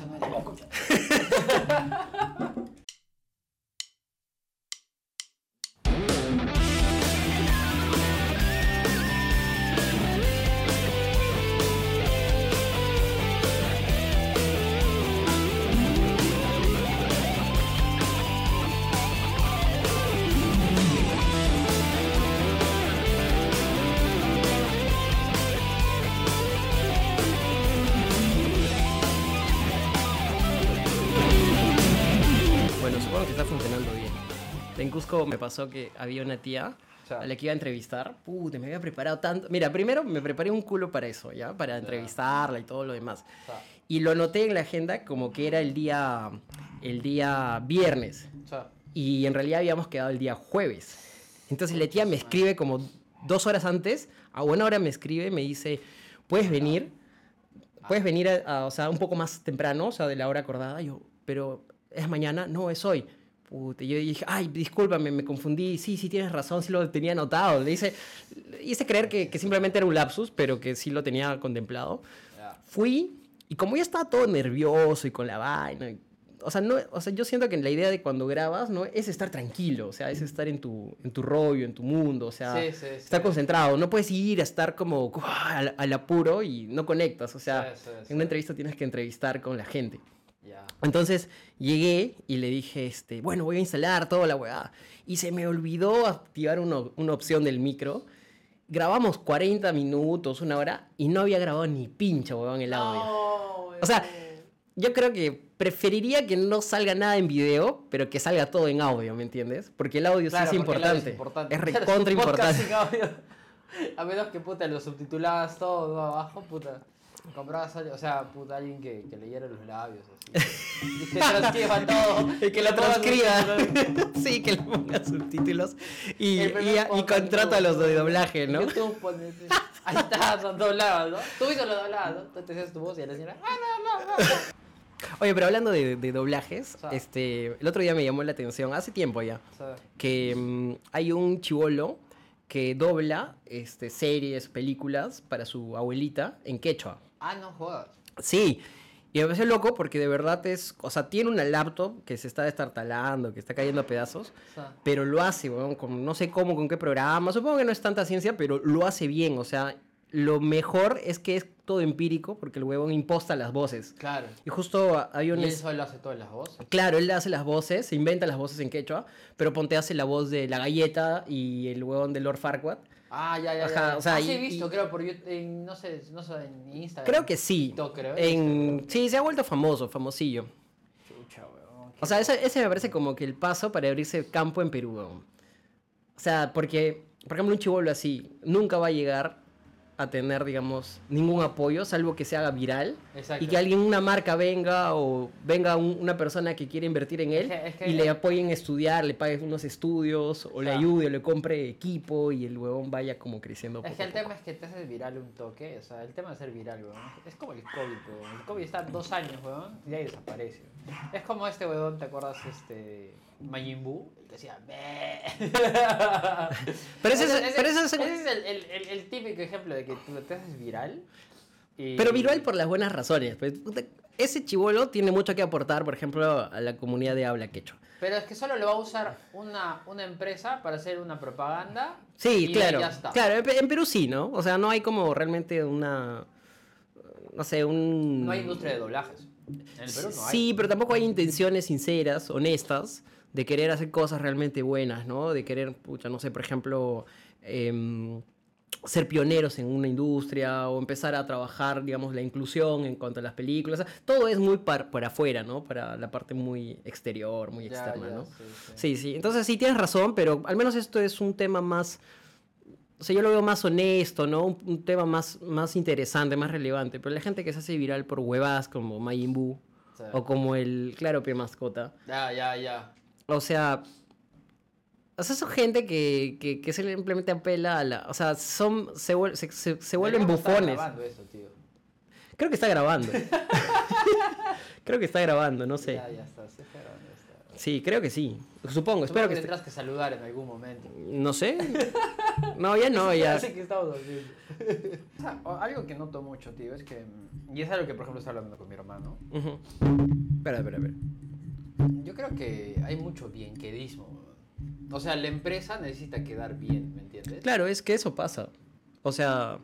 Eso no es Cusco me pasó que había una tía a la que iba a entrevistar. Puta, me había preparado tanto. Mira, primero me preparé un culo para eso, ¿ya? Para entrevistarla y todo lo demás. Y lo anoté en la agenda como que era el día, el día viernes. Y en realidad habíamos quedado el día jueves. Entonces la tía me escribe como dos horas antes, a buena hora me escribe me dice, ¿puedes venir? ¿Puedes venir, a, a- o sea, un poco más temprano, o sea, de la hora acordada? Yo, pero ¿es mañana? No, es hoy. Puta, yo dije, ay, discúlpame, me confundí. Sí, sí, tienes razón, sí lo tenía anotado. Le hice, le hice creer que, que simplemente era un lapsus, pero que sí lo tenía contemplado. Fui y como ya estaba todo nervioso y con la vaina, o sea, no, o sea, yo siento que la idea de cuando grabas no es estar tranquilo, o sea, es estar en tu, en tu rollo, en tu mundo, o sea, Sí, sí, sí. estar concentrado. No puedes ir a estar como al, al apuro y no conectas, o sea, en una entrevista tienes que entrevistar con la gente. Entonces llegué y le dije, este, bueno, voy a instalar toda la weá. Y se me olvidó activar uno- una opción del micro. Grabamos 40 minutos, una hora, y no había grabado ni pincha, weón, el audio. O sea. Yo creo que preferiría que no salga nada en video, pero que salga todo en audio, ¿me entiendes? Porque el audio Claro, sí es importante. Es, importante. Es recontra importante. A menos que puta lo subtitulabas todo abajo, puta. Comprabas o sea, puta, alguien que, que leyera los labios, así. Y que transcriba todo. Y que lo transcriba. sí, que le ponga subtítulos. Y, y, contrato a los de doblaje, ¿no? YouTube, ponete. Ahí está, son doblados, ¿no? Tú hizo lo doblado, ¿no? Te hacías tu voz y a la señora. ¡Ah, no, no, no! Oye, pero hablando de, de doblajes, O sea. este, el otro día me llamó la atención, hace tiempo ya, O sea, que mm, hay un chivolo que dobla este, series, películas para su abuelita en quechua. ah, no jodas. Sí, y me parece loco porque de verdad es, o sea, tiene una laptop que se está destartalando, que está cayendo a pedazos, O sea, pero lo hace, weón, con no sé cómo, con qué programa, supongo que no es tanta ciencia, pero lo hace bien, o sea, lo mejor es que es todo empírico porque el huevón imposta las voces. claro. Y justo hay un... Y él es- solo hace todas las voces. Claro, él hace las voces, se inventa las voces en quechua, pero ponte hace la voz de la galleta y el huevón de Lord Farquaad. Ah, ya, ya, Ajá, ya. o sea, ah, sí y- he visto, y- creo, por YouTube, en, no sé, no sé, en Instagram. Creo que sí. TikTok, creo. En... Sí, se ha vuelto famoso, famosillo. Chucha, weón. O sea, ese, ese me parece como que el paso para abrirse campo en Perú. weón. O sea, porque, por ejemplo, un chivolo así nunca va a llegar a tener, digamos, ningún apoyo, salvo que se haga viral. Exacto. Y que alguien, una marca venga o venga un- una persona que quiere invertir en él Es que- es que- y le apoyen a estudiar, le pague unos estudios o le sea- ayude o le compre equipo y el huevón vaya como creciendo. Es poco que el tema es que te haces viral un toque, o sea, el tema de ser viral, weón. Es como el COVID, weón. El COVID está dos años, weón, y ahí desaparece. Es como este weón, ¿te acuerdas? Este. Majin Buu, el que decía. "Be". Pero ese es- pero ese es- ese es el, el- el- el típico ejemplo de que tú te haces viral. y- Pero viral por las buenas razones. pues, ese chivolo tiene mucho que aportar, por ejemplo, a la comunidad de habla quechua. Pero es que solo lo va a usar una, una empresa para hacer una propaganda. Sí, y claro. ya está. Claro, en Perú sí, ¿no? O sea, no hay como realmente una. No sé, un. No hay industria de doblajes. En el Perú no hay. Sí, pero tampoco hay intenciones sinceras, honestas, de querer hacer cosas realmente buenas, ¿no? De querer, pucha, no sé, por ejemplo, em, ser pioneros en una industria o empezar a trabajar, digamos, la inclusión en cuanto a las películas. O sea, todo es muy par- para afuera, ¿no? Para la parte muy exterior, muy Ya, externa, ya, ¿no? sí, sí. Sí, sí. Entonces sí tienes razón, pero al menos esto es un tema más. O sea, yo lo veo más honesto, ¿no? Un, un tema más, más interesante, más relevante. Pero la gente que se hace viral por huevadas como Majin Buu o como el Claro Pie Mascota. Ya, ya, ya. O sea. O sea, son gente que, que, que simplemente apela a la. O sea, son. Se, vuel- se, se- se vuelven bufones. grabando eso, tío. Creo que está grabando. Creo que está grabando, no sé. Ya, ya está, sí está grabando, ya está. Sí, creo que sí. Supongo, Supongo espero que que... tendrás que saludar en algún momento. No sé. No, ya no, ya. Así que estamos haciendo. O sea, algo que noto mucho, tío, es que. Y es algo que, por ejemplo, estaba hablando con mi hermano. Ujú. Espera, espera, espera. Yo creo que hay mucho bienquedismo. O sea, la empresa necesita quedar bien, ¿me entiendes? Claro, es que eso pasa. O sea,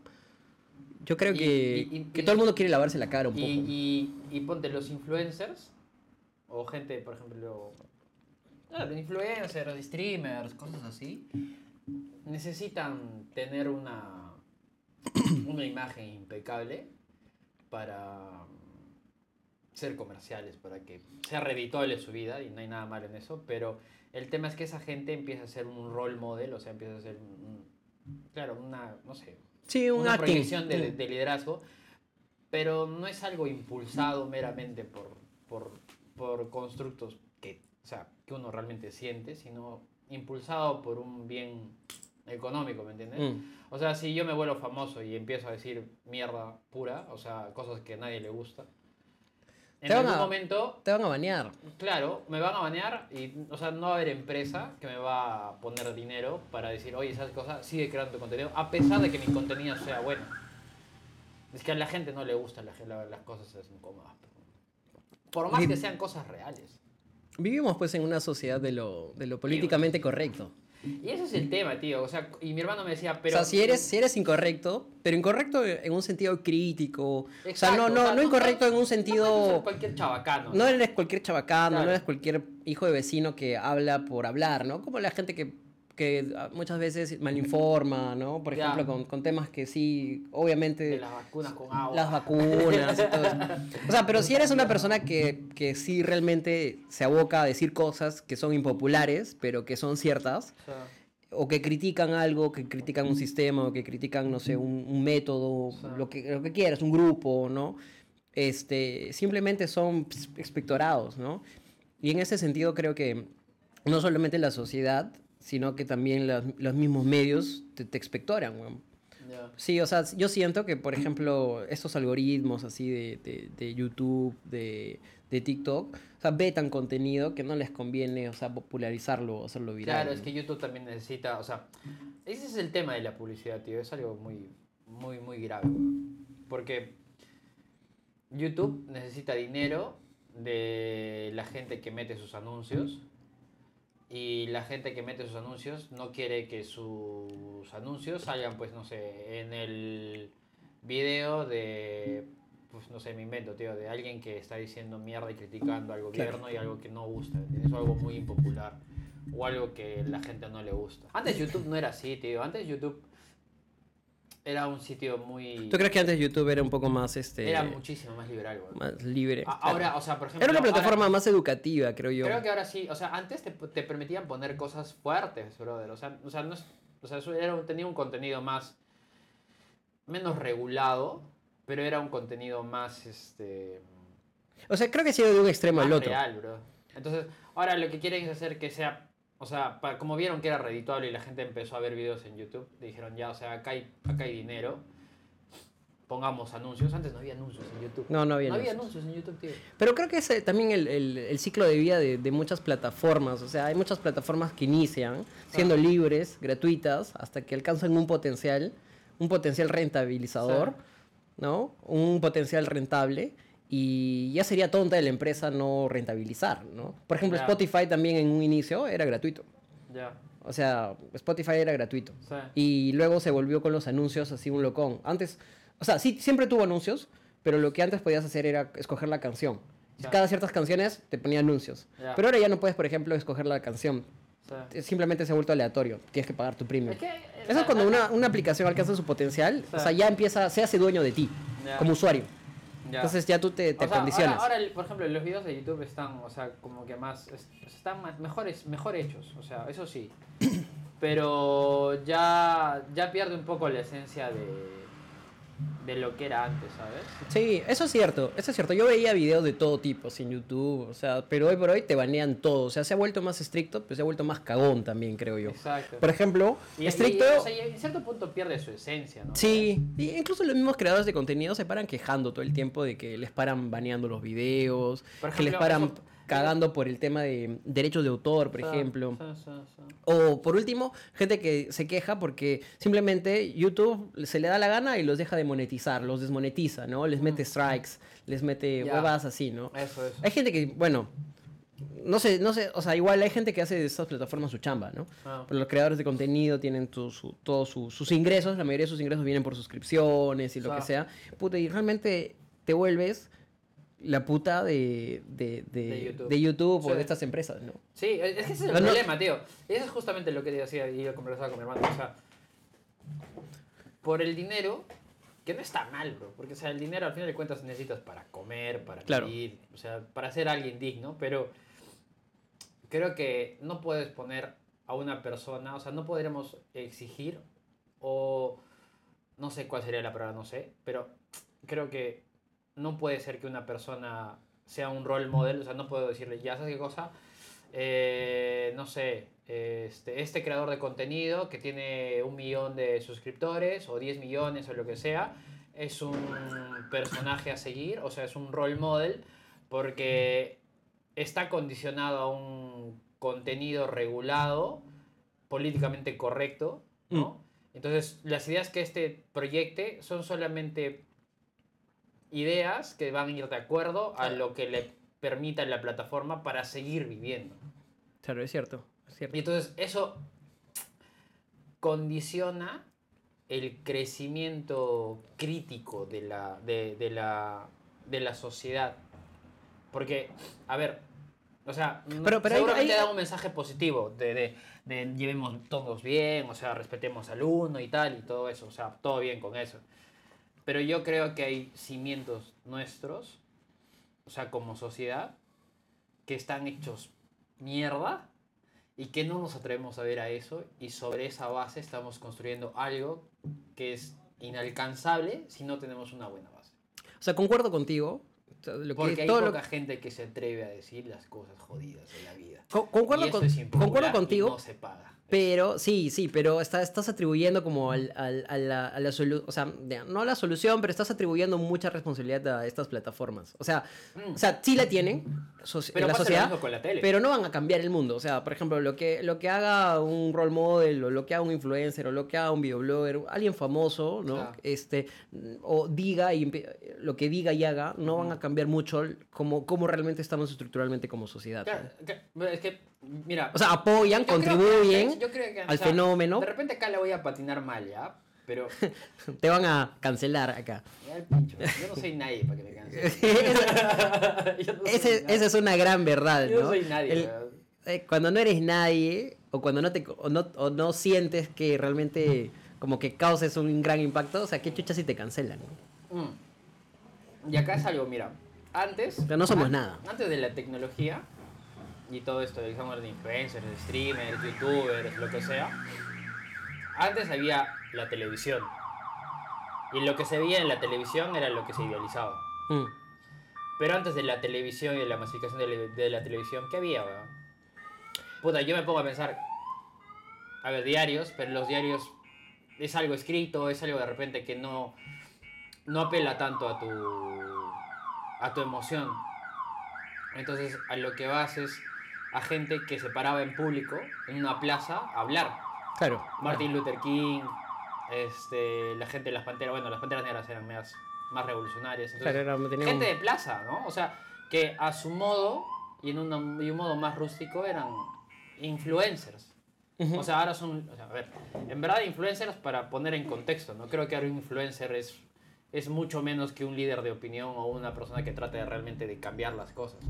yo creo Y- que, y- y- que todo el mundo quiere lavarse la cara un poco. y, y ponte los influencers, o gente, por ejemplo, ah, influencers, streamers, cosas así, necesitan tener una, una imagen impecable para ser comerciales, para que sea redituable su vida, y no hay nada malo en eso, pero el tema es que esa gente empieza a ser un role model, o sea, empieza a ser, un- claro, una, no sé, sí, un una proyección de, de liderazgo, pero no es algo impulsado meramente por, por, por constructos que, o sea, que uno realmente siente, sino impulsado por un bien económico, ¿me entiendes? Mm. O sea, si yo me vuelvo famoso y empiezo a decir mierda pura, o sea, cosas que a nadie le gusta, en algún a- momento, Te van a banear. claro, me van a banear y, o sea, no va a haber empresa que me va a poner dinero para decir, oye, esas cosas, sigue creando tu contenido, a pesar de que mi contenido sea bueno. Es que a la gente no le gustan las, la- las cosas incómodas. Por más que sean cosas reales. Vivimos pues en una sociedad de lo, de lo políticamente correcto. Y ese es el tema, tío. O sea, y mi hermano me decía, pero... o sea, si eres, si eres incorrecto, pero incorrecto en un sentido crítico. o sea, Exacto, no, no, o sea, no incorrecto en un No puedes ser sentido... cualquier chabacano. No eres cualquier chabacano, Claro. no eres cualquier hijo de vecino que habla por hablar, ¿no? Como la gente que, que muchas veces malinforma, ¿no? Por ejemplo, con, con temas que sí, obviamente... De las vacunas con agua. las vacunas y todo eso. O sea, pero si eres una persona que, que sí realmente se aboca a decir cosas que son impopulares, pero que son ciertas, O que critican algo, que critican un sistema, o que critican, no sé, un, un método, lo, que, lo que quieras, un grupo, ¿no? Este, simplemente son expectorados, ¿no? Y en ese sentido creo que no solamente la sociedad, sino que también las- los mismos medios te, te expectoran, weón. ya. Sí, o sea, yo siento que, por ejemplo, estos algoritmos así de, de, de YouTube, de, de TikTok, o sea, vetan contenido que no les conviene, o sea, popularizarlo o hacerlo viral. Claro, es que YouTube también necesita, o sea, ese es el tema de la publicidad, tío, es algo muy, muy, muy grave, porque YouTube necesita dinero de la gente que mete sus anuncios y la gente que mete sus anuncios no quiere que sus anuncios salgan, pues, no sé, en el video de, pues, no sé, me invento, tío, de alguien que está diciendo mierda y criticando al gobierno y algo que no gusta. O algo muy impopular o algo que la gente no le gusta. Antes YouTube no era así, tío. Antes YouTube era un sitio muy... ¿Tú crees que antes YouTube era un poco más, este, Era muchísimo más liberal, güey. más libre? A- Claro. Ahora, o sea, por ejemplo... era una ahora- plataforma más educativa, creo yo. Creo que ahora sí, o sea, antes te, te permitían poner cosas fuertes, brother. O sea, o sea, no es- o sea eso era, un- tenía un contenido más. menos regulado, pero era un contenido más. este. O sea, creo que ha sido de un extremo más al otro. real, bro. Entonces, ahora lo que quieren es hacer que sea. O sea, pa- como vieron que era redituable y la gente empezó a ver videos en YouTube, dijeron ya, o sea, acá hay, acá hay dinero. Pongamos anuncios. Antes no había anuncios en YouTube. No, no había No había anuncios. anuncios en YouTube, tío. Pero creo que es también el, el- el ciclo de vida de, de muchas plataformas. O sea, hay muchas plataformas que inician siendo libres, gratuitas, hasta que alcanzan un potencial, un potencial rentabilizador, ¿no? Un potencial rentable. Y ya sería tonta de la empresa no rentabilizar, ¿no? Por ejemplo. Spotify también en un inicio era gratuito. Ya. O sea, Spotify era gratuito. Sí. Y luego se volvió con los anuncios así un locón. Antes, o sea, sí, siempre tuvo anuncios, pero lo que antes podías hacer era escoger la canción. Cada ciertas canciones te ponía anuncios. Pero ahora ya no puedes, por ejemplo, escoger la canción. Sí. Simplemente se ha vuelto aleatorio. Tienes que pagar tu premium. Es que, Eso es cuando una, una aplicación alcanza su potencial, o sea, ya empieza, se hace dueño de ti, como usuario. Ya. Entonces ya tú te, te O sea, condicionas. Ahora, por ejemplo, los videos de YouTube están, o sea, como que más, es- están más- mejores, mejor hechos, o sea, eso sí. Pero ya, ya pierde un poco la esencia de, de lo que era antes, ¿sabes? Sí, eso es cierto, eso es cierto. Yo veía videos de todo tipo en YouTube, o sea, pero hoy por hoy te banean todo. O sea, se ha vuelto más estricto, pero se ha vuelto más cagón también, creo yo. Exacto. Por ejemplo, Y- y- estricto... o sea, y en cierto punto pierde su esencia, ¿no? Sí, y incluso los mismos creadores de contenido se paran quejando todo el tiempo de que les paran baneando los videos, Por que les paran eso- cagando por el tema de derechos de autor, por Sí, ejemplo. sí, sí, sí. O por último, gente que se queja porque simplemente YouTube se le da la gana y los deja de monetizar, los desmonetiza, ¿no? Les mete strikes, les mete Ya. huevas así, ¿no? Eso, eso. Hay gente que, bueno, no sé, no sé, o sea, igual hay gente que hace de estas plataformas su chamba, ¿no? Ah. Pero los creadores de contenido tienen tu- su- todos su- sus ingresos, la mayoría de sus ingresos vienen por suscripciones y lo que sea. Puta, y realmente te vuelves la puta de, de, de, De YouTube. de YouTube o Sí. de estas empresas, ¿no? Sí, es que ese es el No, no- problema, tío. Y eso es justamente lo que decía y yo conversaba con mi hermano. O sea, por el dinero, que no está mal, bro. Porque, o sea, el dinero al final de cuentas necesitas para comer, para Claro. vivir, o sea, para ser alguien digno. Pero creo que no puedes poner a una persona, o sea, no podríamos exigir o no sé cuál sería la palabra, no sé, pero creo que no puede ser que una persona sea un role model, o sea, no puedo decirle, ya sabes qué cosa, Eh, no sé, este, este creador de contenido que tiene un millón de suscriptores o 10 millones o lo que sea, es un personaje a seguir, o sea, es un role model porque está condicionado a un contenido regulado, políticamente correcto, ¿no? Entonces, las ideas que este proyecte son solamente ideas que van a ir de acuerdo a lo que le permita la plataforma para seguir viviendo. Claro, es cierto, cierto. Y entonces eso condiciona el crecimiento crítico de la, de, de la, de la sociedad. Porque, a ver, o sea, Pero- pero hay- seguramente hay- da un mensaje positivo de, de, de llevemos todos bien, o sea, respetemos al uno y tal, y todo eso, o sea, todo bien con eso. Pero yo creo que hay cimientos nuestros, o sea, como sociedad, que están hechos mierda y que no nos atrevemos a ver a eso y sobre esa base estamos construyendo algo que es inalcanzable si no tenemos una buena base. O sea, concuerdo contigo. lo que- Porque hay todo lo- poca gente que se atreve a decir las cosas jodidas de la vida. co- concuerdo, y eso con- es concuerdo y contigo. no se paga. Pero, sí, sí, pero está- estás atribuyendo como al, al- a la, a la solu- o sea, no a la solución, pero estás atribuyendo mucha responsabilidad a estas plataformas. O sea, Mm. o sea sí la tienen so- Pero en la sociedad, mismo con la tele. pero no van a cambiar el mundo. O sea, por ejemplo, lo que, lo que haga un role model, o lo que haga un influencer, o lo que haga un videoblogger, alguien famoso, ¿no? Este, o diga y lo que diga y haga, no van a cambiar mucho cómo, cómo realmente estamos estructuralmente como sociedad. Claro, es que, mira. O sea, apoyan, que contribuyen o al sea, fenómeno. De repente acá le voy a patinar mal, ¿ya? Pero. Te van a cancelar acá. pincho, Yo no soy nadie para que me cancelen. No Ese- esa es una gran verdad, Yo ¿no? no soy nadie. El- eh, cuando no eres nadie, o cuando no, te, o no, o no sientes que realmente como que causes un gran impacto, o sea, qué chucha si te cancelan. Mm. Y acá es algo, mira. Antes. Pero no somos an- nada. Antes de la tecnología y todo esto, digamos, de influencers, de streamers, youtubers, lo que sea. Antes había la televisión. Y lo que se veía en la televisión era lo que se idealizaba. Mm. Pero antes de la televisión y de la masificación de la, de la televisión, ¿qué había, weón? Puta, yo me pongo a pensar. A ver, diarios, pero los diarios es algo escrito, es algo de repente que no, no apela tanto a tu, a tu emoción. Entonces, a lo que vas es a gente que se paraba en público, en una plaza, a hablar. Claro. Martin Luther King, este, la gente de las panteras, bueno, las panteras negras eran más, más revolucionarias. Entonces, Claro, era- gente un- de plaza, ¿no? O sea, que a su modo y en una- y un modo más rústico eran influencers. Ujú. O sea, ahora son, o sea, a ver, en verdad influencers para poner en contexto, ¿no? Creo que ahora un influencer es, es mucho menos que un líder de opinión o una persona que trate de realmente de cambiar las cosas.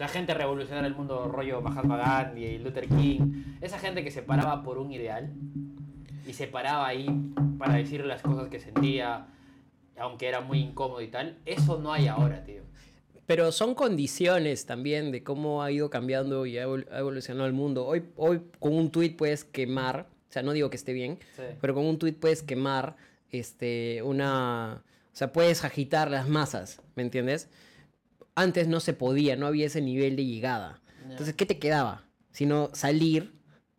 Sea, gente revolucionar el mundo, rollo Mahatma Gandhi y Luther King, esa gente que se paraba por un ideal y se paraba ahí para decir las cosas que sentía, aunque era muy incómodo y tal, eso no hay ahora, tío. Pero son condiciones también de cómo ha ido cambiando y ha evol- ha evolucionado el mundo. Hoy, hoy con un tweet puedes quemar, o sea, no digo que esté bien, Sí. pero con un tweet puedes quemar este, una, o sea, puedes agitar las masas, ¿me entiendes? Antes no se podía, no había ese nivel de llegada. Entonces, ¿qué te quedaba? Sino salir,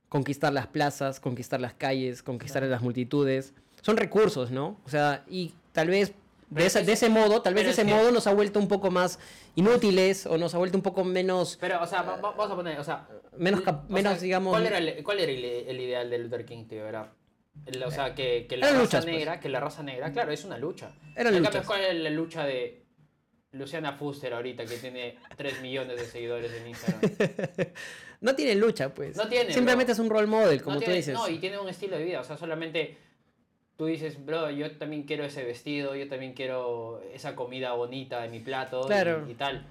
conquistar las plazas, conquistar las calles, conquistar las multitudes. Son recursos, ¿no? O sea, y tal vez de, esa- ese modo, tal vez es ese que- modo nos ha vuelto un poco más inútiles o nos ha vuelto un poco menos... Pero, o sea, va- va- vamos a poner, o sea... Menos o menos, sea, digamos- ¿Cuál era el, cuál era el, el ideal de Luther King, tío? Era... el- o sea, que, que la Eran raza luchas, pues. negra, que la raza negra, claro, es una lucha. Cambio, luchas. ¿Cuál es la lucha de Luciana Fuster ahorita, que tiene 3 millones de seguidores en Instagram? No tiene lucha, pues. No tiene, Simplemente bro. es un role model, como no tú tiene- dices. No, y tiene un estilo de vida, o sea, solamente tú dices, bro, yo también quiero ese vestido, yo también quiero esa comida bonita en mi plato y- Claro. y, tal.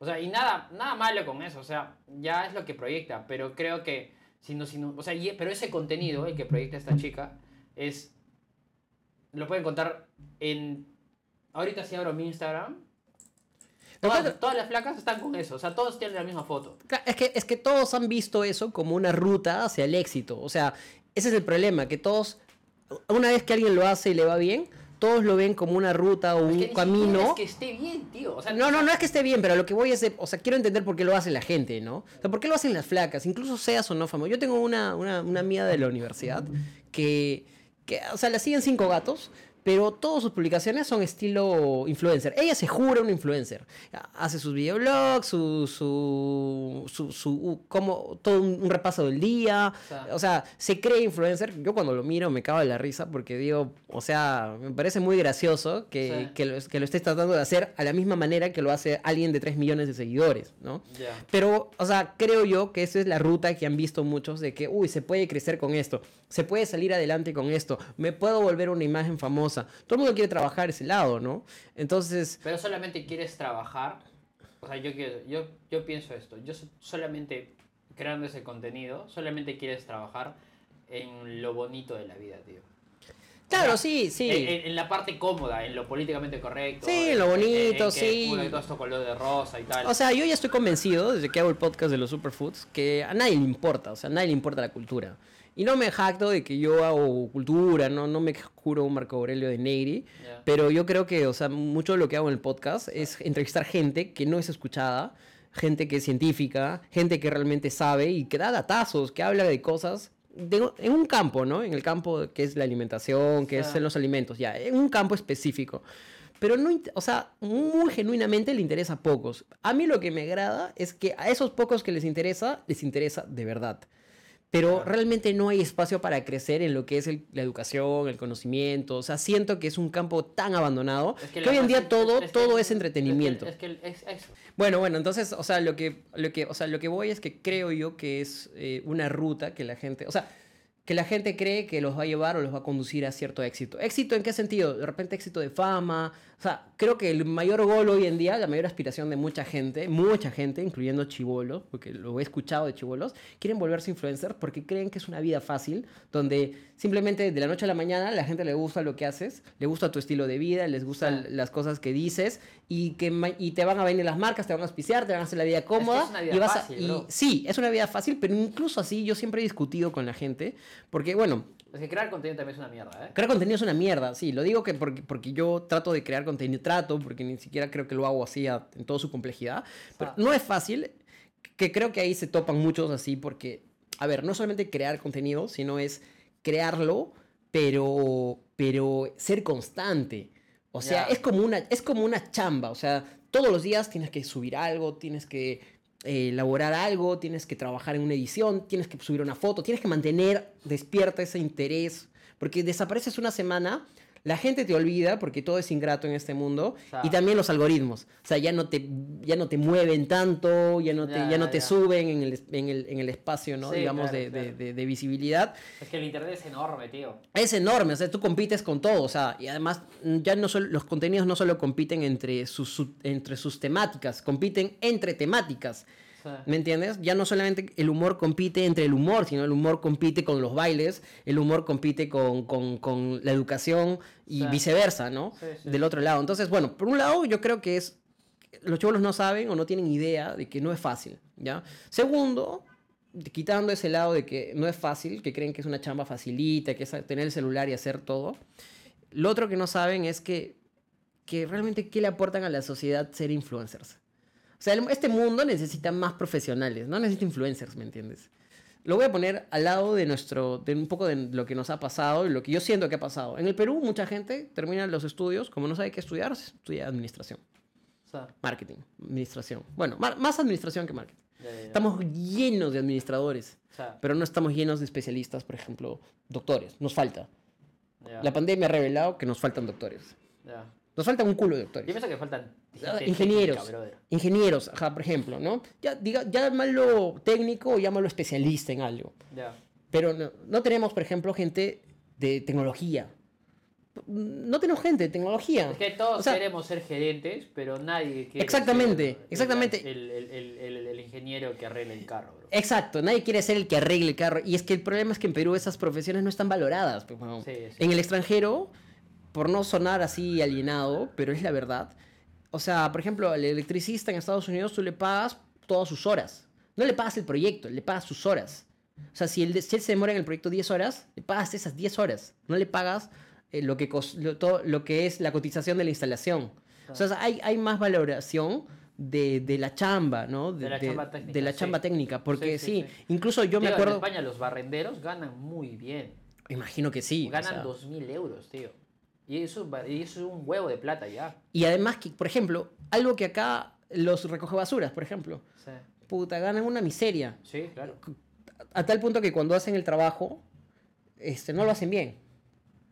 O sea, y nada, nada malo con eso, o sea, ya es lo que proyecta, pero creo que, si no, si no- o sea, y- pero ese contenido, el que proyecta esta chica, es, lo pueden contar en, ahorita si abro mi Instagram, todas, las flacas están con eso, o sea, todos tienen la misma foto. Es que, es que todos han visto eso como una ruta hacia el éxito. O sea, ese es el problema, que todos, una vez que alguien lo hace y le va bien, todos lo ven como una ruta o Es un que camino. Es que esté bien, tío. O sea, No, no, no es que esté bien, pero lo que voy es, de- o sea, quiero entender por qué lo hace la gente, ¿no? O sea, por qué lo hacen las flacas, incluso seas o no famoso. Yo tengo una, una, una amiga de la universidad que, que, o sea, la siguen cinco gatos, pero todas sus publicaciones son estilo influencer. Ella se jura una influencer. Hace sus videoblogs, su, su, su, su- como todo un, repaso del día. O sea- O sea, se cree influencer. Yo cuando lo miro me cago de la risa porque digo, o sea, me parece muy gracioso que, Sí. que, lo, que lo estés tratando de hacer a la misma manera que lo hace alguien de 3 millones de seguidores, ¿no? Pero, o sea, creo yo que esa es la ruta que han visto muchos de que, uy, se puede crecer con esto, se puede salir adelante con esto, me puedo volver una imagen famosa. Todo el mundo quiere trabajar ese lado, ¿no? Entonces, Pero solamente quieres trabajar. O sea, yo, quiero, yo, yo pienso esto. Yo so- solamente creando ese contenido, solamente quieres trabajar en lo bonito de la vida, tío. claro, sí, sí. En, en- en la parte cómoda, en lo políticamente correcto. Sí, en lo bonito, que, sí. todo esto color de rosa y tal. O sea, yo ya estoy convencido, desde que hago el podcast de los superfoods, que a nadie le importa, o sea, a nadie le importa la cultura. Y no me jacto de que yo hago cultura, no, no me juro un Marco Aurelio de Negri, pero yo creo que, o sea, mucho de lo que hago en el podcast es entrevistar gente que no es escuchada, gente que es científica, gente que realmente sabe y que da datazos, que habla de cosas de- en un campo, ¿no? En el campo que es la alimentación, que es en los alimentos, ya, en un campo específico. Pero no, o sea, muy genuinamente le interesa a pocos. A mí lo que me agrada es que a esos pocos que les interesa, les interesa de verdad. Pero realmente no hay espacio para crecer en lo que es el- la educación, el conocimiento. O sea, siento que es un campo tan abandonado Es que, hoy en día todo, es todo es que- entretenimiento. Es que, es que es- es- Bueno, bueno, entonces, o sea, lo que, lo que, o sea, lo que voy es que creo yo que es eh, una ruta que la gente, o sea, que la gente cree que los va a llevar o los va a conducir a cierto éxito. ¿Éxito en qué sentido? De repente éxito de fama. O sea, creo que el mayor gol hoy en día, la mayor aspiración de mucha gente, mucha gente, incluyendo chivolos, porque lo he escuchado de chivolos, quieren volverse influencers porque creen que es una vida fácil, donde simplemente de la noche a la mañana la gente le gusta lo que haces, le gusta tu estilo de vida, les gustan Ah. las cosas que dices y que y te van a venir las marcas, te van a auspiciar, te van a hacer la vida cómoda. es una vida y vas a- fácil, y- sí, es una vida fácil, pero incluso así yo siempre he discutido con la gente, porque bueno, es que crear contenido también es una mierda, ¿eh? crear contenido es una mierda, sí, lo digo que porque, porque yo trato de crear contenido, trato, porque ni siquiera creo que lo hago así a- en toda su complejidad, pero Ah. no es fácil, que creo que ahí se topan muchos así, porque, a ver, no solamente crear contenido, sino es crearlo, pero, pero ser constante. O sea, es, como una, es como una chamba, o sea, todos los días tienes que subir algo, tienes que eh, elaborar algo, tienes que trabajar en una edición, tienes que subir una foto, tienes que mantener despierta ese interés, porque desapareces una semana, la gente te olvida porque todo es ingrato en este mundo sea- y también los algoritmos, o sea, ya no te, ya no te mueven tanto, ya no te, Ya, ya no te ya. suben en el, en el, en el espacio, ¿no? Sí, Digamos, claro, de, de- claro. de- de visibilidad. Es que el internet es enorme, tío. Es enorme, o sea, tú compites con todo, o sea, y además mm, ya no solo, los contenidos no solo compiten entre sus, su- entre sus temáticas, compiten entre temáticas. Sea, ¿Me entiendes? Ya no solamente el humor compite entre el humor, sino el humor compite con los bailes, el humor compite con, con- con la educación y Sí. viceversa, ¿no? Sí, sí. Del otro lado. Entonces, bueno, por un lado yo creo que es, los chicos no saben o no tienen idea de que no es fácil, ¿ya? Segundo, quitando ese lado de que no es fácil, que creen que es una chamba facilita, que es tener el celular y hacer todo, lo otro que no saben es que que realmente qué le aportan a la sociedad ser influencers. O sea, este mundo necesita más profesionales, no necesita influencers, ¿me entiendes? Lo voy a poner al lado de nuestro, de un poco de lo que nos ha pasado y lo que yo siento que ha pasado. En el Perú, mucha gente termina los estudios, como no sabe qué estudiar, estudia administración, O sea, marketing, administración. Bueno, más administración que marketing. ya, ya. Estamos llenos de administradores, O sea, pero no estamos llenos de especialistas, por ejemplo, doctores. Nos falta. ya, La pandemia ha revelado que nos faltan doctores. Nos falta un culo de Yo doctores. pienso que faltan Ah, Ingenieros. técnica. Ingenieros, ajá, por ejemplo, ¿no? Ya, diga, llámalo técnico o llámalo especialista en algo. Ya. Pero no, no tenemos, por ejemplo, gente de tecnología. No tenemos gente de tecnología. Es que todos O sea, queremos ser gerentes, pero nadie quiere Exactamente, ser el- exactamente. El, el- el- el- ingeniero que arregla el carro, bro. Exacto, nadie quiere ser el que arregle el carro. Y es que el problema es que en Perú esas profesiones no están valoradas. pues, weón. Sí, sí. En el extranjero, por no sonar así alienado, pero es la verdad. O sea, por ejemplo, al electricista en Estados Unidos tú le pagas todas sus horas. No le pagas el proyecto, le pagas sus horas. O sea, si él, si él se demora en el proyecto 10 horas, le pagas esas 10 horas. No le pagas eh, lo, que lo, todo, lo que es la cotización de la instalación. O sea, hay, hay más valoración de, de la chamba, ¿no? De la chamba técnica, de la sí. chamba técnica. Porque Sí, sí, sí, incluso yo me Tío, acuerdo... En España los barrenderos ganan muy bien. Imagino que sí. o ganan sea. 2.000 euros, tío. Y eso, y eso es un huevo de plata ya. Y además que, por ejemplo, algo que acá los recoge basuras, por ejemplo, Sí, puta, ganan una miseria. sí claro. A tal punto que cuando hacen el trabajo, este, no lo hacen bien.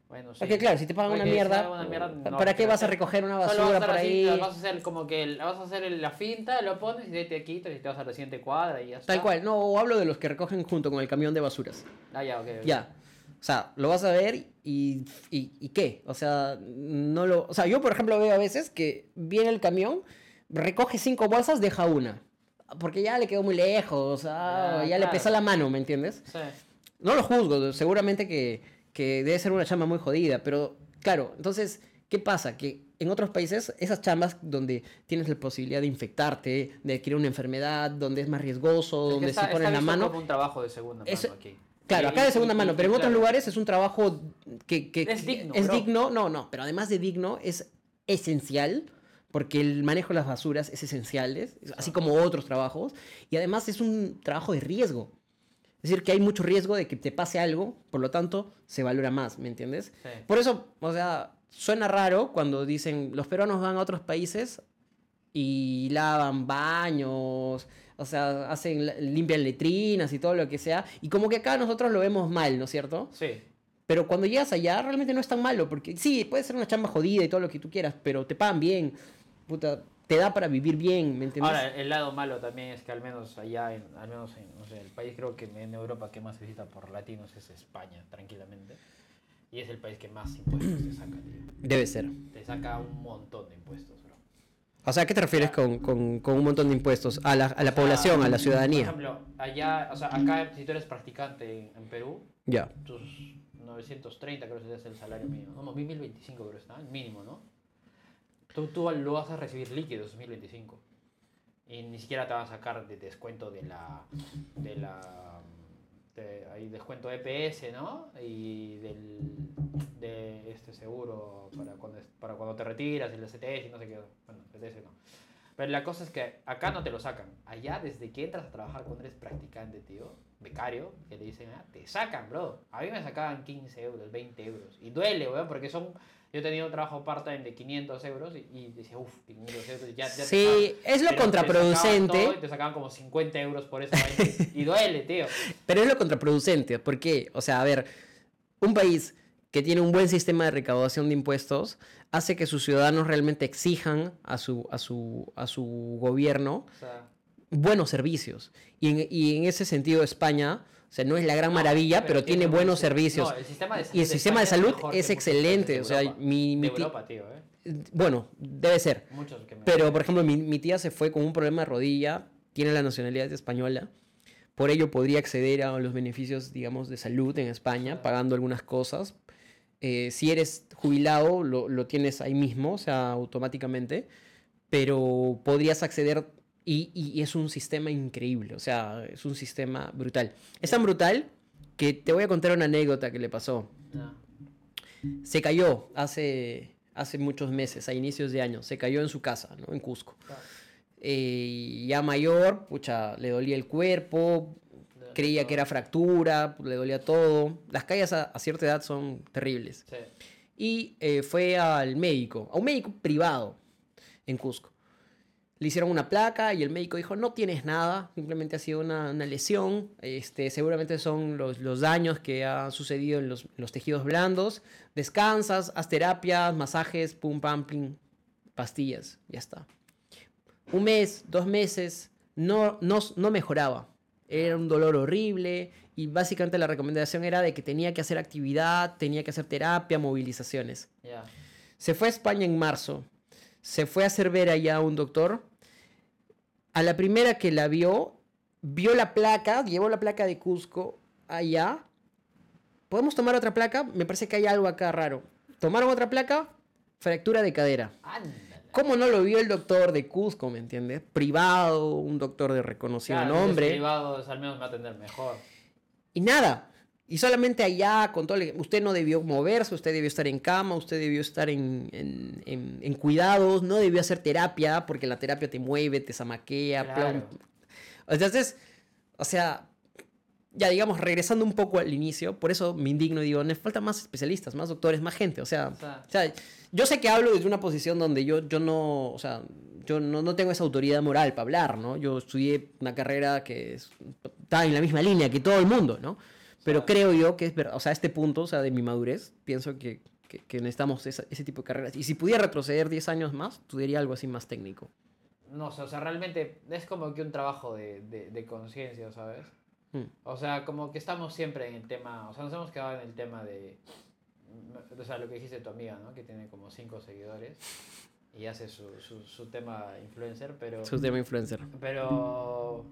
Bueno, sí. Porque claro, si te pagan una Porque mierda, una mierda, no, ¿para qué vas a recoger una vas a basura hacer por así, ahí? la vas a hacer como que vas a hacer la finta, lo pones y te quitas y te vas a la siguiente cuadra y ya está. Tal cual, no, o hablo de los que recogen junto con el camión de basuras. Ah, ya, ok. ok. Ya. O sea, lo vas a ver y, y, y qué. O sea, no lo. O sea, yo, por ejemplo, veo a veces que viene el camión, recoge cinco bolsas, deja una. Porque ya le quedó muy lejos, ah, Ah, ya le pesa la mano, ¿me entiendes? Sí. No lo juzgo, seguramente que, que debe ser una chamba muy jodida, pero claro, entonces, ¿qué pasa? Que en otros países, esas chambas donde tienes la posibilidad de infectarte, de adquirir una enfermedad, donde es más riesgoso, Es donde está- se ponen la mano, como un trabajo de segunda mano Eso- aquí. Claro, acá de segunda mano, pero en otros claro, lugares es un trabajo que, que- Es digno, es bro. digno, no, no, pero además de digno es esencial porque el manejo de las basuras es esencial, es- así como otros trabajos, y además es un trabajo de riesgo. Es decir, que hay mucho riesgo de que te pase algo, por lo tanto, se valora más, ¿me entiendes? Sí. Por eso, o sea, suena raro cuando dicen los peruanos van a otros países y lavan baños, o sea, hacen, limpian letrinas y todo lo que sea, y como que acá nosotros lo vemos mal, ¿no es cierto? Sí. Pero cuando llegas allá realmente no es tan malo, porque sí, puede ser una chamba jodida y todo lo que tú quieras, pero te pagan bien, puta, te da para vivir bien, ¿me entiendes? Ahora, el lado malo también es que al menos allá, en, al menos en no sé, el país creo que en Europa que más se visita por latinos es España, tranquilamente. Y es el país que más impuestos te saca, tío. Debe ser. Te saca un montón de impuestos. O sea, ¿a qué te refieres con, con- con un montón de impuestos? A la, a la sea, población, a la ciudadanía. Por ejemplo, allá, o sea, acá si tú eres practicante en, Perú, Ya. tus 930 creo que es el salario mínimo. No, 1025 creo que está, el mínimo, ¿no? Tú, tú lo vas a recibir líquido 2025. Y ni siquiera te van a sacar de descuento de la... De la de, hay descuento EPS, ¿no? Y del, de este seguro para cuando, para cuando te retiras, el CTS y no sé qué. Bueno, CTS no. Pero la cosa es que acá no te lo sacan. Allá, desde que entras a trabajar cuando eres practicante, tío, becario, que le dicen, ah, te sacan, bro. A mí me sacaban 15 euros, 20 euros. Y duele, weón, porque son. Yo he tenido un trabajo part-time de 500 euros y, y decía, uff, 500 euros. Ya, ya te Sí, es lo Pero te contraproducente. sacaban todo y te sacaban como 50 euros por esa vaina. y duele, tío. Pero es lo contraproducente, porque, o sea, a ver, un país que tiene un buen sistema de recaudación de impuestos hace que sus ciudadanos realmente exijan a su, a su, a su gobierno O sea, buenos servicios. Y en, y en ese sentido España, o sea, no es la gran no, maravilla, pero, tiene buen buenos servicios. No, el sistema de y el sistema de salud es excelente. O sea, Europa. mi, mi de Europa, tío, ¿eh? bueno, debe ser. Muchos que me... Pero, por ejemplo, mi, mi tía se fue con un problema de rodilla, tiene la nacionalidad española, por ello podría acceder a los beneficios, digamos, de salud en España, Claro. pagando algunas cosas. Eh, si eres jubilado, lo, lo tienes ahí mismo, o sea, automáticamente, pero podrías acceder y, y- y es un sistema increíble, o sea, es un sistema brutal. Es tan brutal que te voy a contar una anécdota que le pasó. No. Se cayó hace, hace muchos meses, a inicios de año. Se cayó en su casa, ¿no? En Cusco. Eh, ya mayor, pucha, le dolía el cuerpo, creía que era fractura, le dolía todo. Las caídas a, a cierta edad son terribles. Sí. Y eh, fue al médico, a un médico privado en Cusco. Le hicieron una placa y el médico dijo, no tienes nada, simplemente ha sido una, una lesión, este, seguramente son los, los daños que han sucedido en los, los tejidos blandos, descansas, haz terapias, masajes, pum, pam, pastillas, ya está. Un mes, dos meses, no, no, no mejoraba. Era un dolor horrible y básicamente la recomendación era de que tenía que hacer actividad, tenía que hacer terapia, movilizaciones. Ya. Se fue a España en marzo. Se fue a hacer ver allá a un doctor. A la primera que la vio, vio la placa, llevó la placa de Cusco allá. ¿Podemos tomar otra placa? Me parece que hay algo acá raro. Tomaron otra placa, fractura de cadera. Ándale. ¿Cómo no lo vio el doctor de Cusco, me entiendes? Privado, un doctor de reconocido Claro, nombre. privados al menos me va a atender mejor. Y nada. Y solamente allá, con todo el- Usted no debió moverse, usted debió estar en cama, usted debió estar en, en- en- en cuidados, no debió hacer terapia, porque la terapia te mueve, te zamaquea. Claro. Entonces, o sea, ya digamos, regresando un poco al inicio, por eso me indigno y digo, me faltan más especialistas, más doctores, más gente. O sea, O sea- o sea, yo sé que hablo desde una posición donde yo, yo no, o sea, yo no, no tengo esa autoridad moral para hablar, ¿no? Yo estudié una carrera que es- está en la misma línea que todo el mundo, ¿no? Pero creo yo que es verdad, o sea, a este punto, o sea, de mi madurez, pienso que, que, que necesitamos esa- ese tipo de carreras. Y si pudiera retroceder 10 años más, estudiaría algo así más técnico. No sé, o sea, realmente es como que un trabajo de, de, de conciencia, ¿sabes? Mm. O sea, como que estamos siempre en el tema, o sea, nos hemos quedado en el tema de, o sea, lo que dijiste tu amiga, ¿no? Que tiene como cinco seguidores y hace su, su, su tema influencer, pero... Su tema influencer. Pero...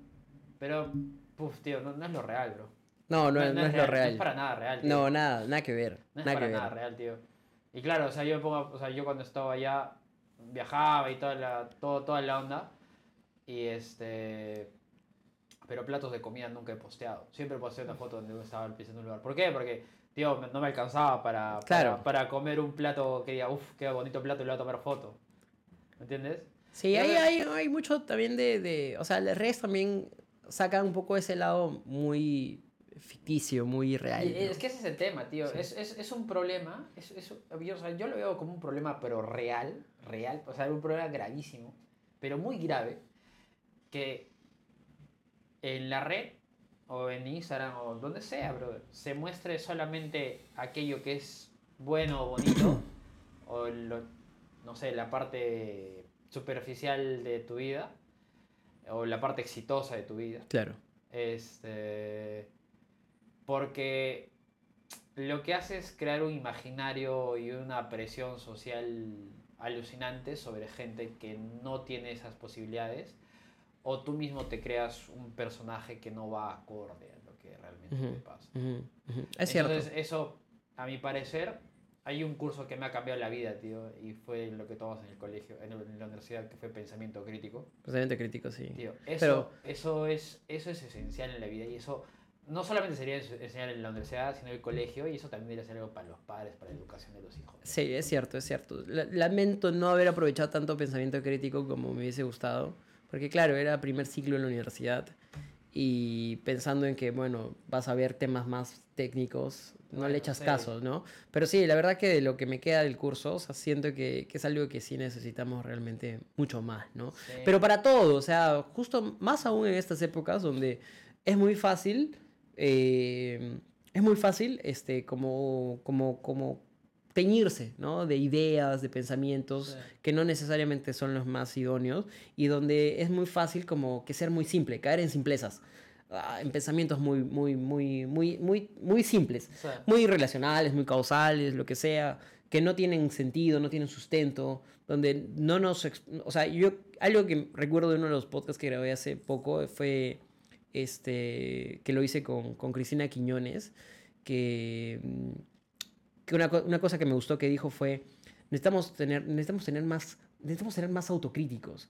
Pero, puf, tío, no, no es lo real, bro. No, no, no es lo No real. es para nada real. tío. No, nada, nada que ver. No es nada para que ver. nada real, tío. Y claro, o sea, yo pongo, o sea, yo cuando estaba allá viajaba y toda la, todo, toda la onda. Y este. Pero platos de comida nunca he posteado. Siempre posté una foto donde estaba pisando un lugar. ¿Por qué? Porque, tío, no me alcanzaba para, para, Claro. para comer un plato que diga, uff, qué bonito plato y le voy a tomar foto. ¿Me entiendes? Sí, hay, hay, hay mucho también de, de- O sea, las redes también sacan un poco ese lado muy ficticio, muy real. Y ¿no? Es que ese es el tema, tío. Sí. Es, es, es un problema. Es, yo, o sea, yo lo veo como un problema, pero real. Real. O sea, un problema gravísimo. Pero muy grave. Que en la red, o en Instagram, o donde sea, brother, se muestre solamente aquello que es bueno o bonito. o lo- no sé, la parte superficial de tu vida. O la parte exitosa de tu vida. Claro. Este. Porque lo que hace es crear un imaginario y una presión social alucinante sobre gente que no tiene esas posibilidades. O tú mismo te creas un personaje que no va acorde a lo que realmente Ujú, te pasa. ujú, ujú. Es cierto. Entonces, eso, a mi parecer, hay un curso que me ha cambiado la vida, tío. Y fue lo que tomamos en el colegio, en el- en la universidad, que fue pensamiento crítico. Pensamiento crítico, sí. Tío, eso, Pero- eso, es, eso es esencial en la vida y eso no solamente sería ens- enseñar en la universidad, sino en el colegio y eso también debería ser algo para los padres, para la educación de los hijos. Sí, es cierto, es cierto. La- Lamento no haber aprovechado tanto pensamiento crítico como me hubiese gustado. Porque claro, era primer ciclo en la universidad. Y pensando en que, bueno, vas a ver temas más técnicos, no Bueno, le echas sí. caso, ¿no? Pero sí, la verdad que de lo que me queda del curso, o sea, siento que, que es algo que sí necesitamos realmente mucho más, ¿no? Sí. Pero para todo, o sea, justo más aún en estas épocas donde es muy fácil, eh, es muy fácil, este, como, como, como teñirse, ¿no? De ideas, de pensamientos Sí. que no necesariamente son los más idóneos y donde es muy fácil como que ser muy simple, caer en simplezas, ah, en pensamientos muy, muy, muy, muy, muy, muy simples muy irrelacionales, muy causales, lo que sea, que no tienen sentido, no tienen sustento, donde no nos... O sea, yo algo que recuerdo de uno de los podcasts que grabé hace poco fue este que lo hice con, con Cristina Quiñones, que, mm, que una, una cosa que me gustó que dijo fue, necesitamos tener, necesitamos tener más, necesitamos ser más autocríticos.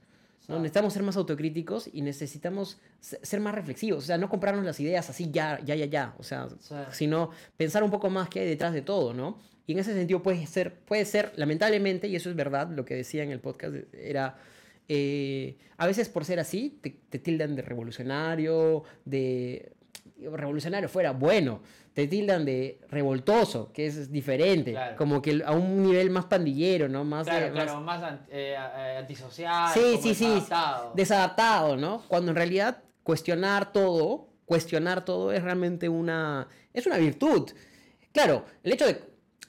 ¿no? Exacto. Necesitamos ser más autocríticos y necesitamos se- ser más reflexivos, o sea, no comprarnos las ideas así ya, ya, ya, ya, o sea, sea, sino pensar un poco más qué hay detrás de todo, ¿no? Y en ese sentido puede ser, puede ser, lamentablemente, y eso es verdad, lo que decía en el podcast era, eh, a veces por ser así, te, te tildan de revolucionario, de revolucionario fuera bueno, te tildan de revoltoso, que es diferente, Claro. como que a un nivel más pandillero, ¿no? Más, Claro, de- claro, más an- eh, eh, antisocial, Sí, sí, sí. desadaptado. desadaptado, ¿no? Cuando en realidad cuestionar todo, cuestionar todo es realmente una, es una virtud. Claro, el hecho de,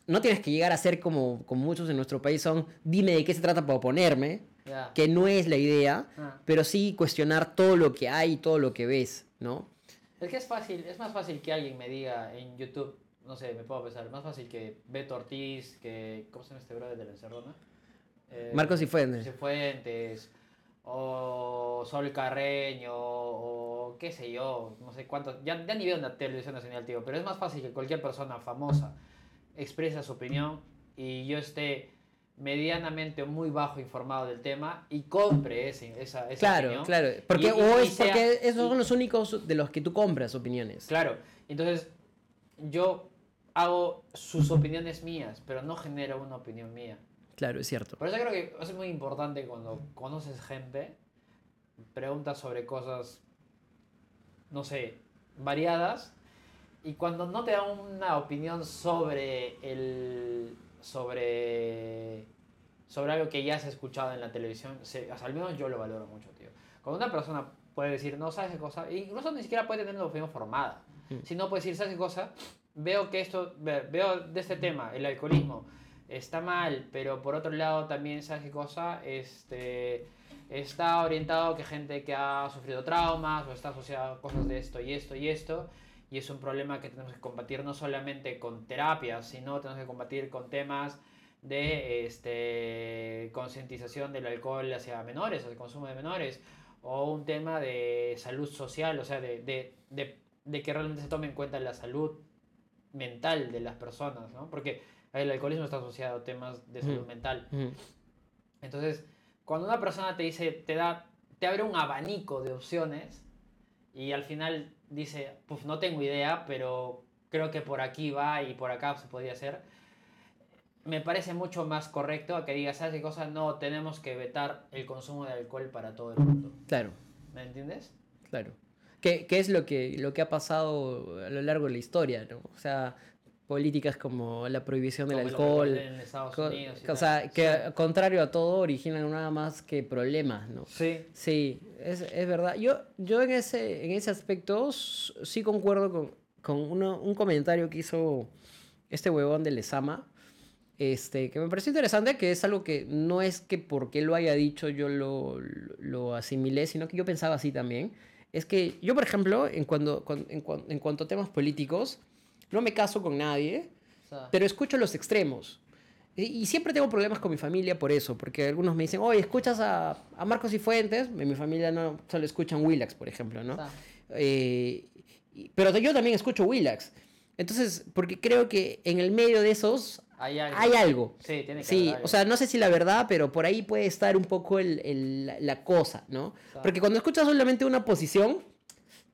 no tienes que llegar a ser como, como muchos en nuestro país son, dime de qué se trata para oponerme, Que no es la idea, Ah. pero sí cuestionar todo lo que hay y todo lo que ves, ¿no? Es que es fácil, es más fácil que alguien me diga en YouTube, no sé, me puedo pensar, más fácil que Beto Ortiz, que, ¿cómo se llama este brother de la Encerrona? Eh, Marcos Cifuentes. Cifuentes, o Sol Carreño, o qué sé yo, no sé cuántos, ya, ya ni veo en la televisión nacional, tío, pero es más fácil que cualquier persona famosa exprese su opinión y yo esté medianamente o muy bajo informado del tema y compre ese, esa, esa Claro, opinión. claro. Porque, Y- y- o y es sea- porque esos son los únicos de los que tú compras opiniones. Claro, entonces yo hago sus opiniones mías, pero no genero una opinión mía. Claro, es cierto. Por eso creo que es muy importante cuando conoces gente, preguntas sobre cosas, no sé, variadas, y cuando no te dan una opinión sobre el. Sobre. sobre algo que ya has escuchado en la televisión, se- o sea, al menos yo lo valoro mucho, tío. Cuando una persona puede decir, no sabes qué cosa, incluso ni siquiera puede tener una opinión formada, Mm. sino puede decir, ¿sabes qué cosa? Veo que esto, ve- veo de este tema, el alcoholismo, está mal, pero por otro lado también, ¿sabes qué cosa? Este, está orientado que gente que ha sufrido traumas o está asociado a cosas de esto y esto y esto, y es un problema que tenemos que combatir no solamente con terapias, sino tenemos que combatir con temas de este, concientización del alcohol hacia menores, el consumo de menores, o un tema de salud social, o sea, de, de, de, de que realmente se tome en cuenta la salud mental de las personas, ¿no? Porque el alcoholismo está asociado a temas de salud Ujú. mental. Entonces, cuando una persona te dice, te da, te abre un abanico de opciones y al final dice, pues no tengo idea, pero creo que por aquí va y por acá se podría hacer, me parece mucho más correcto a que digas, ¿sabes qué cosa? No, tenemos que vetar el consumo de alcohol para todo el mundo. Claro. ¿Me entiendes? Claro. ¿Qué, qué es lo que, lo que ha pasado a lo largo de la historia? ¿no? O sea, políticas como la prohibición del Como alcohol. en Estados Unidos o sea, que Sí. contrario a todo originan nada más que problemas, ¿no? Sí. Sí, es, es verdad. Yo, yo en, ese, en ese aspecto sí concuerdo con, con uno- un comentario que hizo este huevón de Lesama, este, que me pareció interesante, que es algo que no es que porque lo haya dicho yo lo, lo, lo asimilé, sino que yo pensaba así también. Es que yo, por ejemplo, en, cuando, cuan- en, en cuanto a temas políticos, no me caso con nadie, pero escucho los extremos. Y, y siempre tengo problemas con mi familia por eso, porque algunos me dicen, oye, escuchas a, a Marcos y Fuentes, en mi familia no solo escuchan Willax, por ejemplo, ¿no? Eh, pero yo también escucho Willax. Entonces, porque creo que en el medio de esos hay algo. hay algo. Sí, tiene que Sí, haber algo. o sea, no sé si la verdad, pero por ahí puede estar un poco el, el- la, la cosa, ¿no? Claro. Porque cuando escuchas solamente una posición,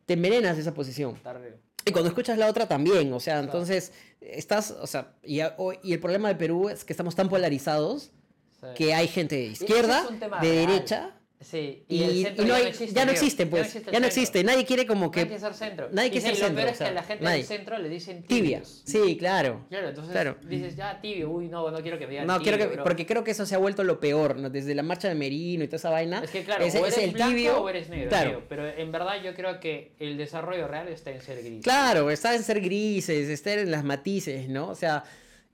te envenenas esa posición. Re- Y cuando escuchas la otra también, o sea, Claro. entonces estás, o sea, y, y el problema de Perú es que estamos tan polarizados sí. que hay gente de izquierda, es de real. derecha, Sí, y, el ya no existe. ya no existe, Ya pues, existe ya no centro. existe, nadie quiere como Nadie quiere que ser centro. nadie quiere ser lo centro, peor o es que a la gente nadie. del centro le dicen tibia. Sí, claro. Claro, entonces Claro. dices, ya tibio, uy, no, no quiero que me digan No, quiero que, bro. porque creo que eso se ha vuelto lo peor, ¿no? Desde la marcha de Merino y toda esa vaina. Es que claro, ese- o eres el blanco tibio, o eres negro, claro. Pero en verdad yo creo que el desarrollo real está en ser gris. Claro, está en ser grises, estar en las matices, ¿no? O sea,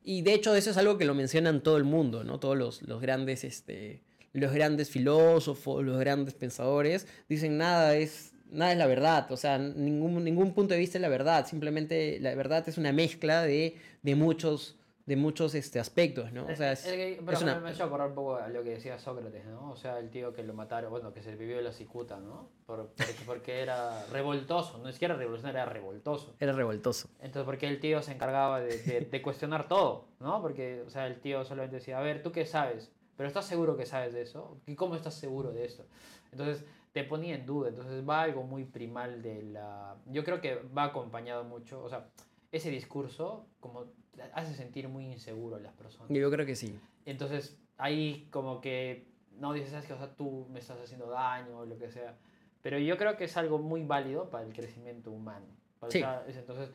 y de hecho eso es algo que lo mencionan todo el mundo, ¿no? Todos los, los grandes, este, los grandes filósofos, los grandes pensadores, dicen nada es, nada es la verdad, o sea, ningún, ningún punto de vista es la verdad, simplemente la verdad es una mezcla de, de muchos, de muchos este, aspectos, ¿no? O sea, es, Eh, pero es una- me hecho acordar un poco a lo que decía Sócrates, ¿no? O sea, el tío que lo mataron, bueno, que se vivió de la cicuta, ¿no? Por- porque, porque era revoltoso, no es que era revolucionario, era revoltoso. era revoltoso. Entonces, porque el tío se encargaba de, de- de cuestionar todo, ¿no? Porque, o sea, el tío solamente decía, a ver, ¿tú qué sabes? ¿Pero estás seguro que sabes de eso? ¿Y cómo estás seguro de esto? Entonces, te ponía en duda. Entonces, va algo muy primal de la... Yo creo que va acompañado mucho, o sea, ese discurso como hace sentir muy inseguro a las personas. Yo creo que sí. Entonces, ahí como que no dices, sabes que o sea, tú me estás haciendo daño o lo que sea. Pero yo creo que es algo muy válido para el crecimiento humano. O Sí. sea, entonces,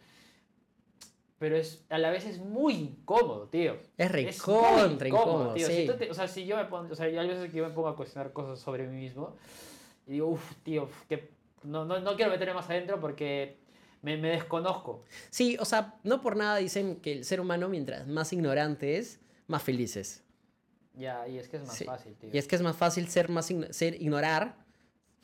pero es, a la vez es muy incómodo, tío. Es recontra incómodo, tío. Si sí. tú te- o sea, si yo me pongo, o sea, hay veces que yo me pongo a cuestionar cosas sobre mí mismo y digo, uff, tío, uf, que no, no, no quiero meterme más adentro porque me, me desconozco. Sí, o sea, no por nada dicen que el ser humano, mientras más ignorante es, más feliz es. Ya, y es que es más Sí. fácil, tío. Y es que es más fácil ser más ser ignorar,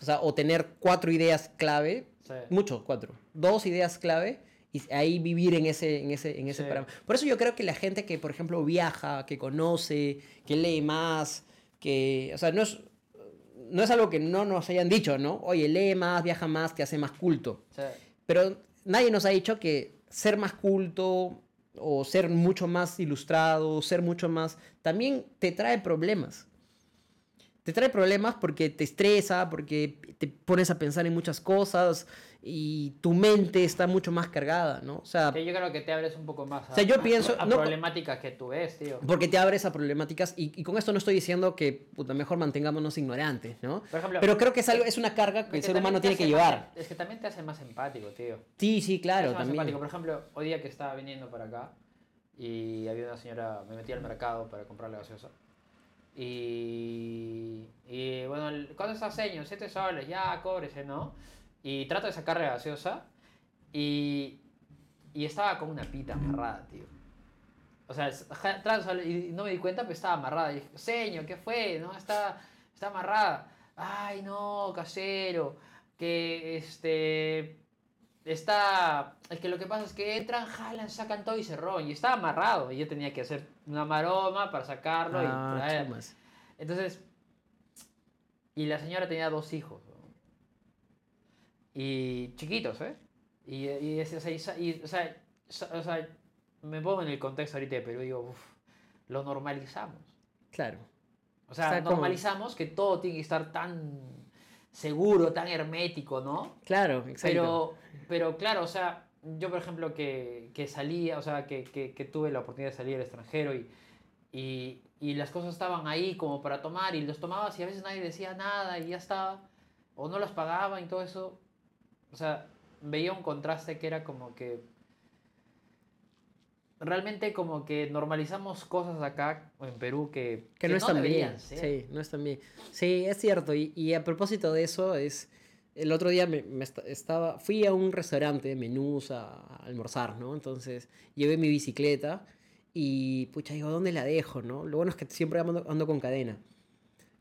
o sea, o tener cuatro ideas clave, Sí. mucho, cuatro, dos ideas clave y ahí vivir en ese, en ese, en ese Sí. parámetro. Por eso yo creo que la gente que, por ejemplo, viaja, que conoce, que lee más, que, o sea, no es, no es algo que no nos hayan dicho, ¿no? Oye, lee más, viaja más, te hace más culto. Sí. Pero nadie nos ha dicho que ser más culto o ser mucho más ilustrado, ser mucho más, también te trae problemas. Te trae problemas porque te estresa, porque te pones a pensar en muchas cosas y tu mente está mucho más cargada, ¿no? O sea, yo creo que te abres un poco más a, O sea, yo pienso- a no- problemáticas que tú ves, tío. porque te abres a problemáticas y, y con esto no estoy diciendo que puta, mejor mantengámonos ignorantes, ¿no? Por ejemplo, Pero creo que es, algo, es una carga que el ser humano te tiene que llevar. más- es que también te hace más empático, tío. Sí, sí, Te claro, hace más también. empático. Por ejemplo, hoy día que estaba viniendo para acá y había una señora, me metí al mercado para comprarle gaseosa. Y, y bueno, ¿cuánto está señor? Siete soles, ya, cóbrese, ¿no? Y trato de sacarle gaseosa y, y estaba con una pita amarrada, tío. O sea, trato y no me di cuenta, pero estaba amarrada. Y dije, señor, ¿qué fue? No, está, está amarrada. Ay, no, casero. Que este. Está. Es que lo que pasa es que entran, jalan, sacan todo y se roban. Y estaba amarrado. Y yo tenía que hacer una maroma para sacarlo y Ah, traer. Entonces. Y la señora tenía dos hijos. Y chiquitos, ¿eh? Y, y, o sea, y o sea, o sea, me pongo en el contexto ahorita de Perú y digo, uff, lo normalizamos. Claro. O sea, O sea, como- normalizamos que todo tiene que estar tan seguro, tan hermético, ¿no? Claro, exacto. Pero, pero claro, o sea, yo por ejemplo que, que salía, o sea, que, que, que tuve la oportunidad de salir al extranjero y, y, y las cosas estaban ahí como para tomar y los tomabas y a veces nadie decía nada y ya estaba, o no las pagaban y todo eso. O sea, veía un contraste que era como que realmente como que normalizamos cosas acá en Perú que, que no están deberían bien. ser. Sí, no están bien. Sí, es cierto. Y, y a propósito de eso, es el otro día me, me esta- estaba, fui a un restaurante de menús a, a almorzar, ¿no? Entonces llevé mi bicicleta y, pucha, digo, ¿dónde la dejo, no? Lo bueno es que siempre ando, ando con cadena.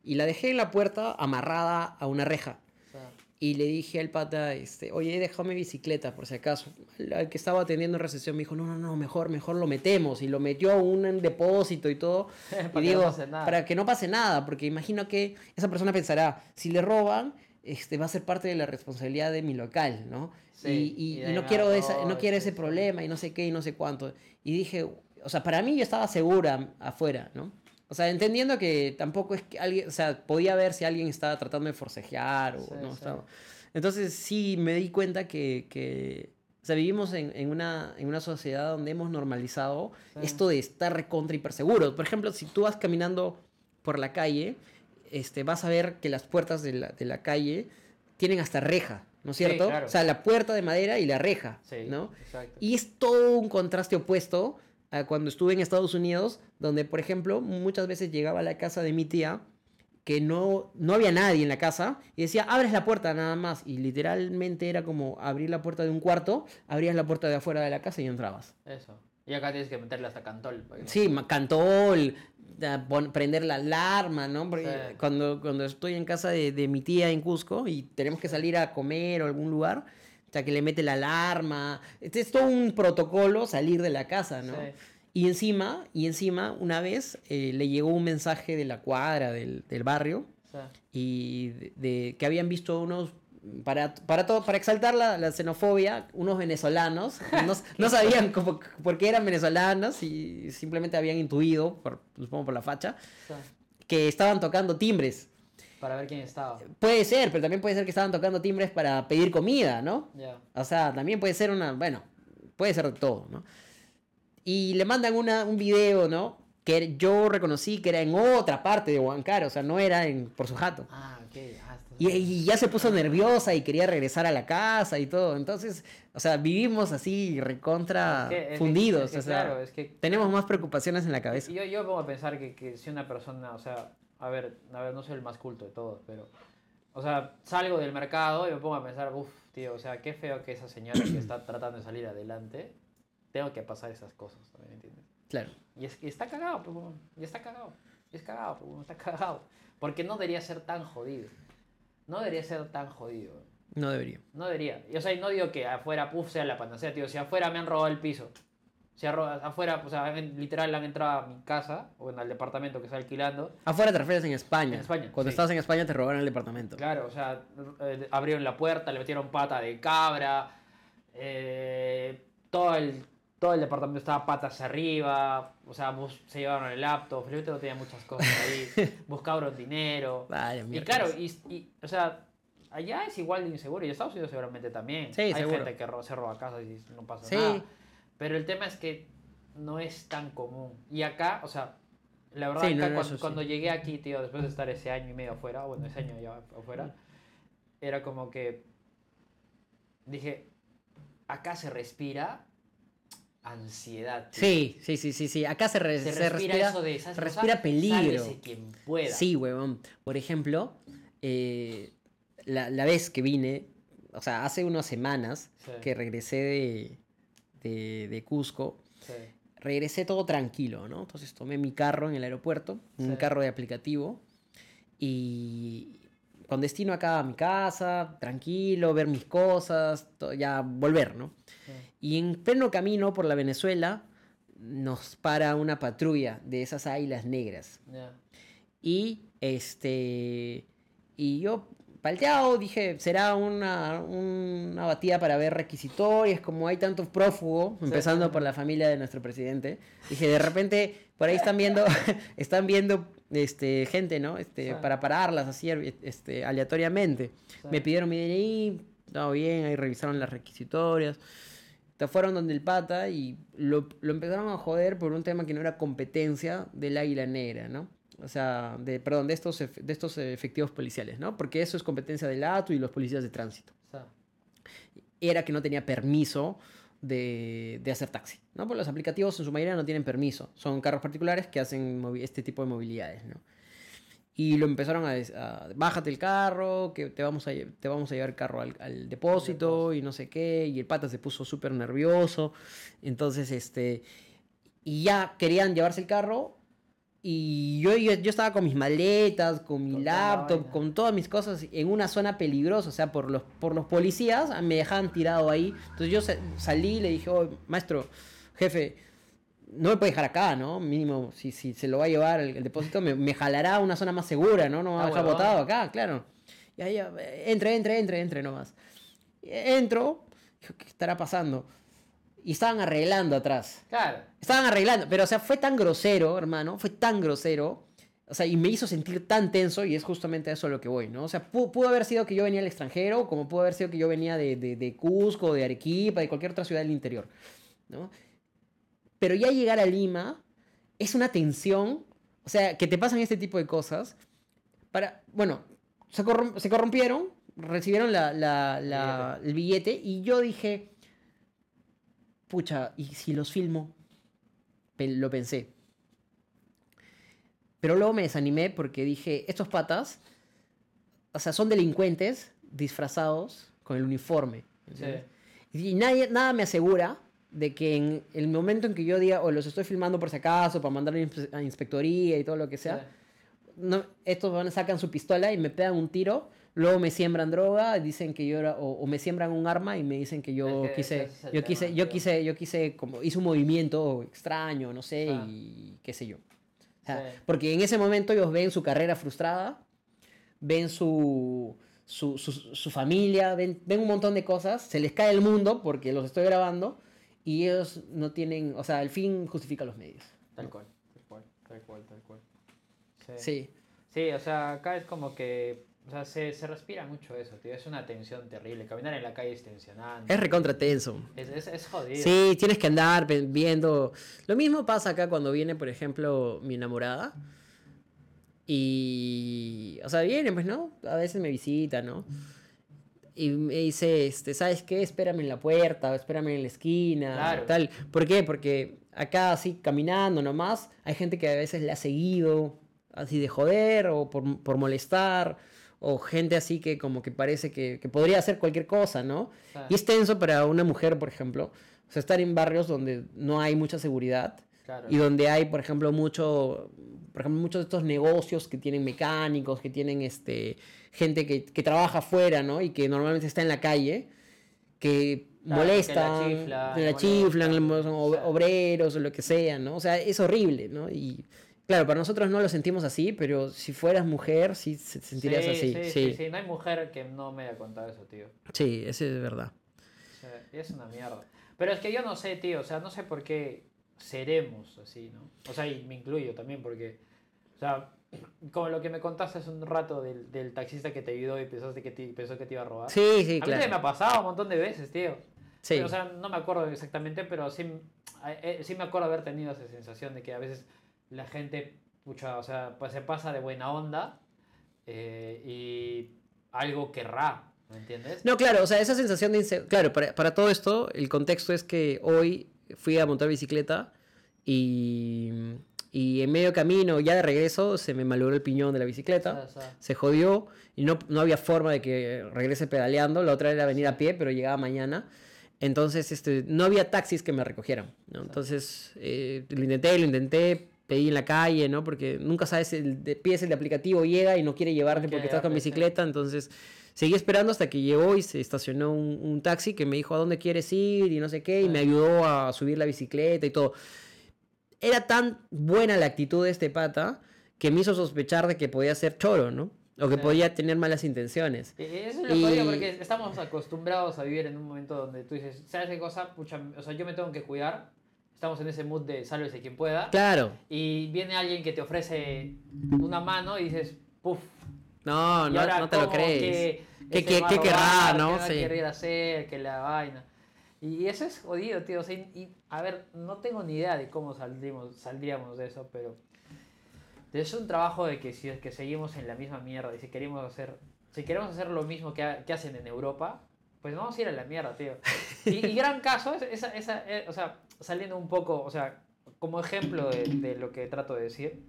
Y la dejé en la puerta amarrada a una reja. O sea, Y le dije al pata, este, oye, déjame mi bicicleta, por si acaso. Al, que estaba atendiendo en recepción me dijo, no, no, no, mejor, mejor lo metemos. Y lo metió a un depósito y todo. Para y que no digo, pase nada. para que no pase nada, porque imagino que esa persona pensará, si le roban, este, va a ser parte de la responsabilidad de mi local, ¿no? Sí, y, y- y no quiero, esa, no quiero ese problema y no sé qué y no sé cuánto. Y dije, o sea, para mí yo estaba segura afuera, ¿no? O sea, entendiendo que tampoco es que alguien, o sea, podía ver si alguien estaba tratando de forcejear o Sí, no sí. estaba. Entonces sí me di cuenta que, que o sea, vivimos en, en una, en una sociedad donde hemos normalizado Sí. esto de estar recontra hiper seguros. Por ejemplo, si tú vas caminando por la calle, este, vas a ver que las puertas de la, de la calle tienen hasta reja, ¿no es Sí, cierto? claro. O sea, la puerta de madera y la reja, sí, ¿no? Exacto. Y es todo un contraste opuesto a cuando estuve en Estados Unidos, donde, por ejemplo, muchas veces llegaba a la casa de mi tía que no, no había nadie en la casa y decía, abres la puerta nada más. Y literalmente era como abrir la puerta de un cuarto, abrías la puerta de afuera de la casa y entrabas. Eso. Y acá tienes que meterle hasta cantol. para que no- Sí, cantol, prender la alarma, ¿no? Porque Sí. cuando, cuando estoy en casa de, de mi tía en Cusco y tenemos que salir a comer o algún lugar, sea, que le mete la alarma. Este es todo un protocolo salir de la casa, ¿no? Sí. Y encima, y encima, una vez eh, le llegó un mensaje de la cuadra, del, del barrio, O y de, de- que habían visto unos para, para, todo, para exaltar la, la xenofobia, unos venezolanos, no, no sabían cómo- por qué eran venezolanos y simplemente habían intuido, por, supongo por la facha, o que estaban tocando timbres. Para ver quién estaba. Puede ser, pero también puede ser que estaban tocando timbres para pedir comida, ¿no? Ya. O sea, también puede ser una, bueno, puede ser de todo, ¿no? Y le mandan una, un video, ¿no? Que yo reconocí que era en otra parte de Huancar, o sea, no era en, por su jato. Ah, ok. Ah, Y, y ya se puso nerviosa y quería regresar a la casa y todo. Entonces, o sea, vivimos así recontra Es que- es que- fundidos. es que o sea, claro, es que tenemos más preocupaciones en la cabeza. Yo, yo pongo a pensar que, que si una persona, o sea, a ver, a ver, no soy el más culto de todos, pero, o sea, salgo del mercado y me pongo a pensar, uff, tío, o sea, qué feo que esa señora que está tratando de salir adelante, tengo que pasar esas cosas, ¿me entiendes? Claro. Y, es, y está cagado, pues, weón, y está cagado, y es cagado, pues, weón, está cagado, porque no debería ser tan jodido, no debería ser tan jodido. No debería. No debería. Y, o sea, no digo que afuera, puff, sea la panacea, tío. Si afuera me han robado el piso. Arro- afuera, o sea, literal han entrado a mi casa o en el departamento que está alquilando. Afuera te refieres en España. En España, Cuando sí. estabas en España te robaron el departamento. Claro, o sea, eh, abrieron la puerta, le metieron pata de cabra. eh, todo, el, todo el departamento estaba patas arriba. O sea, se llevaron el laptop. Felipe no tenía muchas cosas ahí. buscaron dinero. Vale, Y claro, y, y, o sea, allá es igual de inseguro y Estados Unidos seguramente también. Sí, Hay seguro. gente que se roba casas y no pasa Sí. nada. Pero el tema es que no es tan común. Y acá, o sea, la verdad, Sí, acá no, cuando, sí. cuando llegué aquí, tío, después de estar ese año y medio afuera, bueno, ese año ya afuera, era como que dije, acá se respira ansiedad. tío. Sí, sí, sí, sí, sí. Acá se, re- Se, se respira, respira, eso de, ¿sabes qué respira cosa? peligro. Quien pueda. Sí, huevón. Por ejemplo, eh, la, la vez que vine, o sea, hace unas semanas Sí. que regresé de, de, de Cusco, Sí. regresé todo tranquilo, ¿no? Entonces tomé mi carro en el aeropuerto, un Sí. carro de aplicativo, y con destino acá a mi casa, tranquilo, ver mis cosas, ya volver, ¿no? sí. Y en pleno camino por la Venezuela nos para una patrulla de esas águilas negras. Y este. Y yo, palteado, dije, será una, una batida para ver requisitorias, como hay tantos prófugos, Sí. empezando por la familia de nuestro presidente. Dije, de repente, por ahí están viendo, están viendo este, gente, ¿no? Este, Sí. para pararlas así este, aleatoriamente. Sí. Me pidieron mi DNI, todo bien, ahí revisaron las requisitorias. Te fueron donde el pata y lo, lo empezaron a joder por un tema que no era competencia del águila negra, ¿no? O sea, de, perdón, de estos, de estos efectivos policiales, ¿no? Porque eso es competencia del ATU y los policías de tránsito. O sea, Era que no tenía permiso de, de hacer taxi, ¿no? Porque los aplicativos en su mayoría no tienen permiso. Son carros particulares que hacen este tipo de movilidades, ¿no? Y lo empezaron a, a, bájate el carro, que te vamos a, te vamos a llevar el carro al, al depósito y no sé qué. Y el pata se puso súper nervioso. Entonces, este, y ya querían llevarse el carro. Y yo, yo, yo estaba con mis maletas, con mi Con laptop, con todas mis cosas en una zona peligrosa. O sea, por los, por los policías ah, me dejaban tirado ahí. Entonces yo sa- salí y le dije, oh, maestro, jefe, no me puede dejar acá, ¿no? Mínimo, si, si se lo va a llevar el, el depósito, me, me jalará a una zona más segura, ¿no? No me va a Ah, dejar botado acá, claro. Y ahí, ya, eh, entre, entre, entre, entre nomás. Entro, dijo, ¿qué estará pasando? Y estaban arreglando atrás. claro. Estaban arreglando, pero o sea, fue tan grosero, hermano, fue tan grosero. O sea, y me hizo sentir tan tenso y es justamente a eso a lo que voy, ¿no? O sea, pu- pudo, haber sido que yo venía al extranjero, como pudo haber sido que yo venía de, de, de Cusco, de Arequipa, de cualquier otra ciudad del interior, ¿no? Pero ya llegar a Lima es una tensión, o sea, que te pasan este tipo de cosas. Para, bueno, se, corrom- se corrompieron, recibieron la, la- la- el billete y yo dije, pucha, ¿y si los filmo? Lo pensé. Pero luego me desanimé porque dije, estos patas, o sea, son delincuentes disfrazados con el uniforme. Y nadie, nada me asegura de que en el momento en que yo diga, o los estoy filmando por si acaso, para mandar a inspe- a inspectoría y todo lo que sea, Sí. no, estos van, sacan su pistola y me pegan un tiro, luego me siembran droga, dicen que yo era, o, o me siembran un arma y me dicen que yo Es que quise, es yo tema, quise, yo quise, yo quise, como hice un movimiento extraño, no sé, Ah. y qué sé yo. O sea, Sí. Porque en ese momento ellos ven su carrera frustrada, ven su, su, su, su familia, ven, ven un montón de cosas, se les cae el mundo porque los estoy grabando y ellos no tienen, o sea, el fin justifica los medios. Tal cual, tal cual, tal cual, tal cual. Sí. Sí, Sí, o sea, acá es como que O sea, se, se respira mucho eso, tío. Es una tensión terrible. Caminar en la calle es tensionante. Es recontra tenso. Es, es, es jodido. Sí, tienes que andar viendo. Lo mismo pasa acá cuando viene, por ejemplo, mi enamorada. Y. O sea, viene, pues, ¿no? A veces me visita, ¿no? Y me dice, este, ¿sabes qué? Espérame en la puerta, espérame en la esquina, Claro. tal. ¿Por qué? Porque acá, así, caminando nomás, hay gente que a veces le ha seguido, así de joder, o por, por molestar, o gente así que como que parece que, que podría hacer cualquier cosa, ¿no? Claro. Y es tenso para una mujer, por ejemplo, o sea, estar en barrios donde no hay mucha seguridad Claro. y donde hay, por ejemplo, mucho, por ejemplo, muchos de estos negocios que tienen mecánicos, que tienen este, gente que, que trabaja afuera, ¿no? Y que normalmente está en la calle, que Claro, molestan, que la chiflan, la o sea. obreros o lo que sea, ¿no? O sea, es horrible, ¿no? Y claro, para nosotros no lo sentimos así, pero si fueras mujer, sí se- sentirías sí, así. Sí, Sí, sí. No hay mujer que no me haya contado eso, tío. sí, eso es verdad. O sea, es una mierda. Pero es que yo no sé, tío. O sea, no sé por qué seremos así, ¿no? O sea, y me incluyo también porque... O sea, como lo que me contaste hace un rato del, del taxista que te ayudó y pensaste que te, pensó que te iba a robar. Sí, sí, a mí también me claro. ha pasado un montón de veces, tío. Sí. O sea, no me acuerdo exactamente, pero sí, eh, sí me acuerdo haber tenido esa sensación de que a veces la gente, pucha, o sea, pues se pasa de buena onda eh, y algo querrá, ¿me entiendes? No, claro, o sea, esa sensación de inseguridad. Claro, para, para todo esto, el contexto es que hoy fui a montar bicicleta y, y en medio camino, ya de regreso, se me malogró el piñón de la bicicleta. Se jodió y no, no había forma de que regrese pedaleando. La otra era venir a pie, pero llegaba mañana. Entonces, este, no había taxis que me recogieran. ¿no? Entonces, eh, lo intenté, lo intenté, pedí en la calle, ¿no? Porque nunca sabes, el de pies el de aplicativo llega y no quiere llevarte porque estás con bicicleta. Entonces, seguí esperando hasta que llegó y se estacionó un, un taxi que me dijo a dónde quieres ir y no sé qué. Y me ayudó a subir la bicicleta y todo. Era tan buena la actitud de este pata que me hizo sospechar de que podía ser choro, ¿no? O que podía tener malas intenciones. Y Eso es lo Y- porque estamos acostumbrados a vivir en un momento donde tú dices, ¿sabes qué cosa? Pucha, o sea, yo me tengo que cuidar. Estamos en ese mood de sálvese quien pueda. Claro. Y viene alguien que te ofrece una mano y dices, puff. No, no, ahora, no te lo ¿cómo crees. que ¿Qué- qué- qué querrá, no? ¿Qué va a Sí. querer hacer? Que la vaina. Y eso es jodido, tío. O sea, y, a ver, no tengo ni idea de cómo saldríamos, saldríamos de eso, pero es un trabajo de que si es que seguimos en la misma mierda y si queremos hacer, si queremos hacer lo mismo que, ha- que hacen en Europa, pues vamos a ir a la mierda, tío. Y, y gran caso, es- esa, esa, eh, o sea, saliendo un poco, o sea, como ejemplo de, de lo que trato de decir,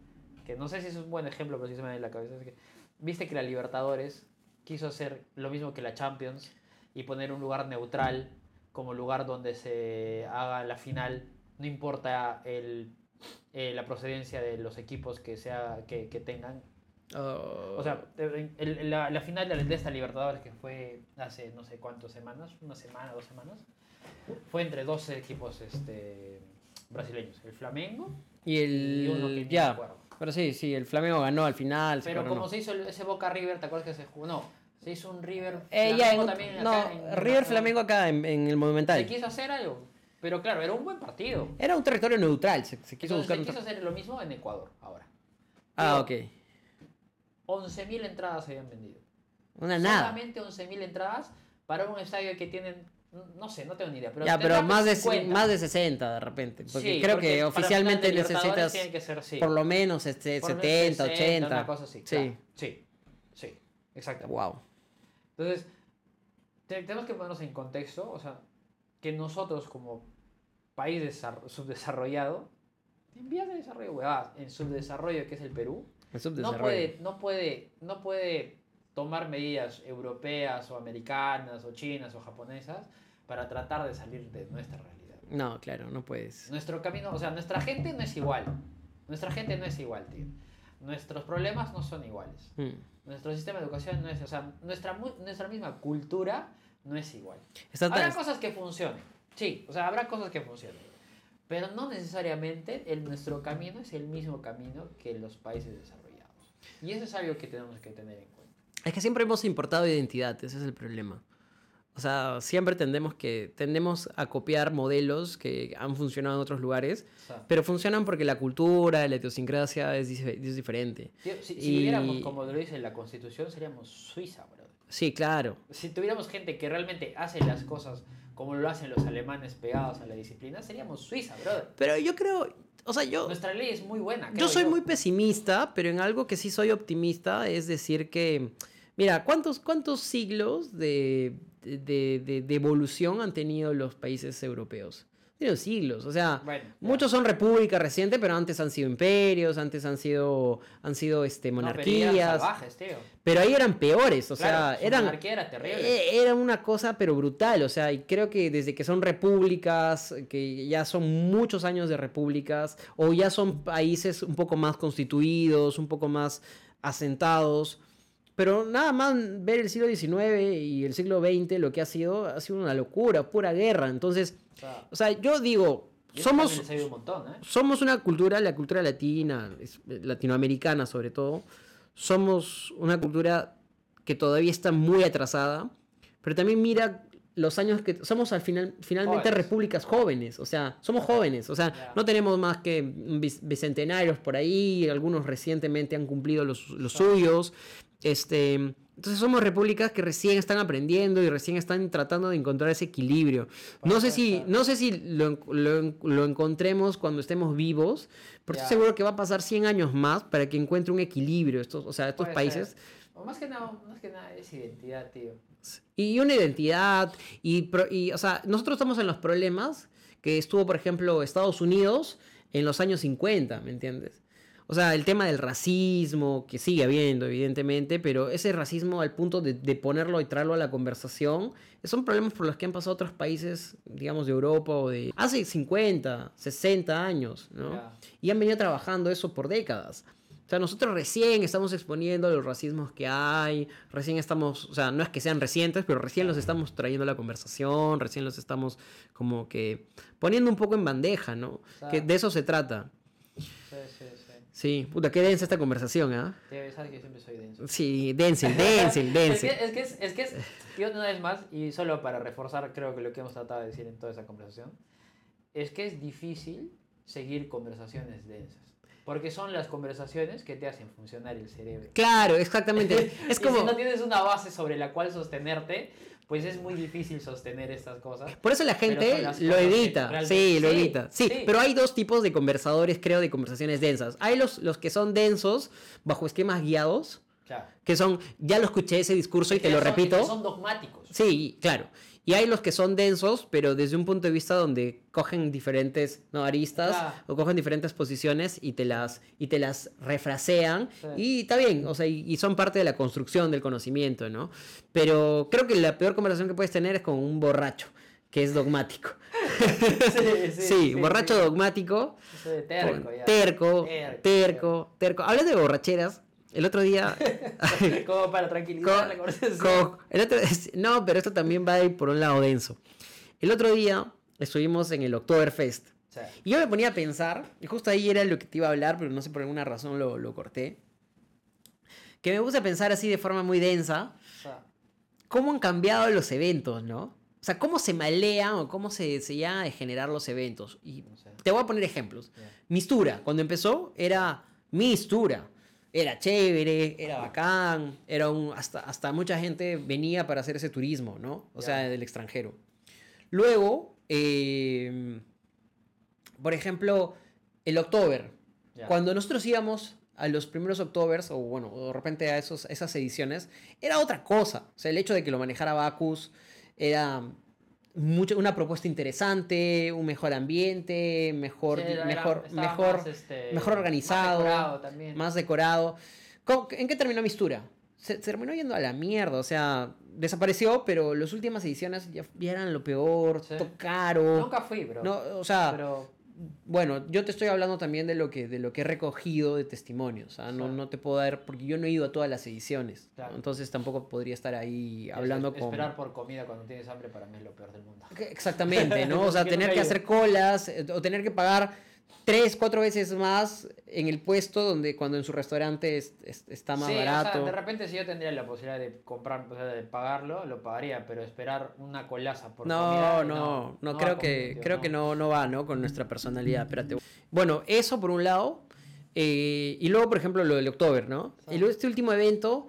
que no sé si es un buen ejemplo, pero sí se me da en la cabeza, es que, viste que la Libertadores quiso hacer lo mismo que la Champions y poner un lugar neutral como lugar donde se haga la final, no importa el, eh, la procedencia de los equipos que, sea, que, que tengan. Oh. O sea, el- el- la, la final de, de esta Libertadores que fue hace no sé cuántas semanas, una semana, dos semanas, fue entre dos equipos este, brasileños, el Flamengo y y uno que el. me Ya. Pero sí, sí, el Flamengo ganó al final. se Pero como se hizo ese Boca River, ¿te acuerdas que se jugó? No, se hizo un River Eh, ya, en- también no, acá en- River en- Flamengo acá en, en el Se Monumental. quiso hacer algo, pero claro, era un buen partido. Era un territorio neutral, se, se quiso Entonces, buscar se quiso hacer lo mismo en Ecuador ahora. Ah, ok. Digo, 11.000 entradas se habían vendido. Una nada. Solamente 11.000 entradas para un estadio que tienen, no sé, no tengo ni idea. Pero ya, pero más de, 50. más de 60 de repente. Porque Sí, creo porque que oficialmente necesitas que ser, sí. por lo menos este, Por lo menos 70, 80. Una cosa así. Sí. claro. Sí, sí, exacto. Wow. Entonces, te- tenemos que ponernos en contexto, o sea, que nosotros como país desar- subdesarrollado, en vías de desarrollo, huevadas, en subdesarrollo que es el Perú, El no puede, no puede, no puede tomar medidas europeas o americanas o chinas o japonesas para tratar de salir de nuestra realidad. No, claro, no puedes. Nuestro camino, o sea, nuestra gente no es igual. Nuestra gente no es igual, tío. Nuestros problemas no son iguales. Mm. Nuestro sistema de educación no es, o sea, nuestra, nuestra misma cultura no es igual. Habrá tan- cosas que funcionen, sí, o sea, habrá cosas que funcionen. Pero no necesariamente el, nuestro camino es el mismo camino que los países desarrollados. Y eso es algo que tenemos que tener en cuenta. Es que siempre hemos importado identidad, ese es el problema. O sea, siempre tendemos, que, tendemos a copiar modelos que han funcionado en otros lugares, O sea, pero funcionan porque la cultura, la idiosincrasia es, es diferente. tío, si, si y- viviéramos como lo dice la Constitución, seríamos Suiza, bro. Sí, claro. Si tuviéramos gente que realmente hace las cosas como lo hacen los alemanes pegados a la disciplina, seríamos Suiza, brother. Pero yo creo, o sea, yo, Nuestra ley es muy buena. yo creo soy muy pesimista, pero en algo que sí soy optimista es decir que, mira, ¿cuántos, cuántos siglos de, de, de- de evolución han tenido los países europeos? Tienen siglos, o sea, Bueno, muchos son repúblicas recientes, pero antes han sido imperios, antes han sido, han sido este, No, pero eran monarquías, salvajes, tío. pero ahí eran peores, o Claro, sea, eran... monarquía era terrible. Eh, Era una cosa pero brutal, o sea, y creo que desde que son repúblicas, que ya son muchos años de repúblicas, o ya son países un poco más constituidos, un poco más asentados, pero nada más ver el siglo XIX y el siglo XX, lo que ha sido, ha sido una locura, pura guerra. Entonces, O sea, o sea, yo digo, somos, un montón, ¿eh? somos una cultura, la cultura latina, es- latinoamericana sobre todo, somos una cultura que todavía está muy atrasada, pero también mira los años que somos al final finalmente Jóvenes. repúblicas jóvenes, o sea, somos jóvenes, o sea, Ya. no tenemos más que bic- bicentenarios por ahí, algunos recientemente han cumplido los, los suyos, este, entonces somos repúblicas que recién están aprendiendo y recién están tratando de encontrar ese equilibrio. No sé si, no sé si lo, lo lo encontremos cuando estemos vivos, pero estoy seguro que va a pasar 100 años más para que encuentre un equilibrio estos, o sea, estos Puede países. ser. O más que nada, más que nada es identidad, tío. Y una identidad, y, y, o sea, nosotros estamos en los problemas que estuvo, por ejemplo, Estados Unidos en los años 50, ¿me entiendes? O sea, el tema del racismo, que sigue habiendo, evidentemente, pero ese racismo al punto de, de ponerlo y traerlo a la conversación, son problemas por los que han pasado otros países, digamos, de Europa o de hace 50, 60 años, ¿no? Y han venido trabajando eso por décadas. O sea, nosotros recién estamos exponiendo los racismos que hay, recién estamos, o sea, no es que sean recientes, pero recién los estamos trayendo a la conversación, recién los estamos como que poniendo un poco en bandeja, ¿no? Que de eso se trata. Sí, sí, sí. Sí, puta, qué densa esta conversación, ¿ah? Tío, sabes que yo siempre soy denso. Sí, dense, dense, Es que, dense. es que es, es que es, tío, una vez más, y solo para reforzar, creo que lo que hemos tratado de decir en toda esa conversación, es que es difícil seguir conversaciones densas. Porque son las conversaciones que te hacen funcionar el cerebro. Claro, exactamente. Es Y como... si no tienes una base sobre la cual sostenerte, pues es muy difícil sostener estas cosas. Por eso la gente lo evita. Sí, lo Sí, evita. Sí, sí. pero hay dos tipos de conversadores, creo, de conversaciones densas. Hay los, los que son densos bajo esquemas guiados, Claro. que son, ya lo escuché ese discurso y te lo son- repito. Son dogmáticos. Sí, claro. Y hay los que son densos, pero desde un punto de vista donde cogen diferentes ¿no? aristas Claro. o cogen diferentes posiciones y te las, y te las refrasean. Sí. Y está bien, o sea, y, y son parte de la construcción del conocimiento, ¿no? Pero creo que la peor conversación que puedes tener es con un borracho, que es dogmático. Sí, borracho sí. dogmático. Eso de terco, ya. terco, Terco, terco, terco. Hablas de borracheras. El otro día. Como para tranquilizar la conversación. co- el otro- no, pero esto también va a ir por un lado denso. El otro día estuvimos en el Oktoberfest. Y yo me ponía a pensar, y justo ahí era lo que te iba a hablar, pero no sé por alguna razón lo, lo corté. Que me puse a pensar así de forma muy densa, cómo han cambiado los eventos, ¿no? O sea, cómo se malean o cómo se, se generar los eventos. Y te voy a poner ejemplos. Mistura, cuando empezó era Mistura. Era chévere, era bacán, era un, hasta, hasta mucha gente venía para hacer ese turismo, ¿no? O sea, del extranjero. Luego, eh, por ejemplo, el October. Cuando nosotros íbamos a los primeros Octobers, o bueno, de repente a esos, esas ediciones, era otra cosa. O sea, el hecho de que lo manejara Bacus era mucho, una propuesta interesante, un mejor ambiente, mejor, Sí, era- mejor, mejor, más, este, mejor organizado, Más decorado también. más decorado. ¿Cómo- ¿En qué terminó Mistura? Se, se terminó yendo a la mierda, o sea, desapareció, pero las últimas ediciones ya, ya eran lo peor, Sí. todo caro. Nunca fui, bro. No, o sea, pero bueno, yo te estoy hablando también de lo que, de lo que he recogido de testimonios. Sea, no, no te puedo dar, porque yo no he ido a todas las ediciones. Entonces tampoco podría estar ahí hablando es- con... Esperar por comida cuando tienes hambre para mí es lo peor del mundo. Exactamente, ¿no? O sea, tener que hacer colas eh, o tener que pagar tres, cuatro veces más en el puesto donde cuando en su restaurante es- es- está más Sí, o sea, barato. de repente si yo tendría la posibilidad de comprar, o sea, de pagarlo, lo pagaría, pero esperar una colaza por No, comida, no, no, va creo que creo que no, no va, ¿no? Con nuestra personalidad. Espérate. Bueno, eso por un lado. eh, y luego, por ejemplo, lo del October, ¿no? Sí. El, este último evento,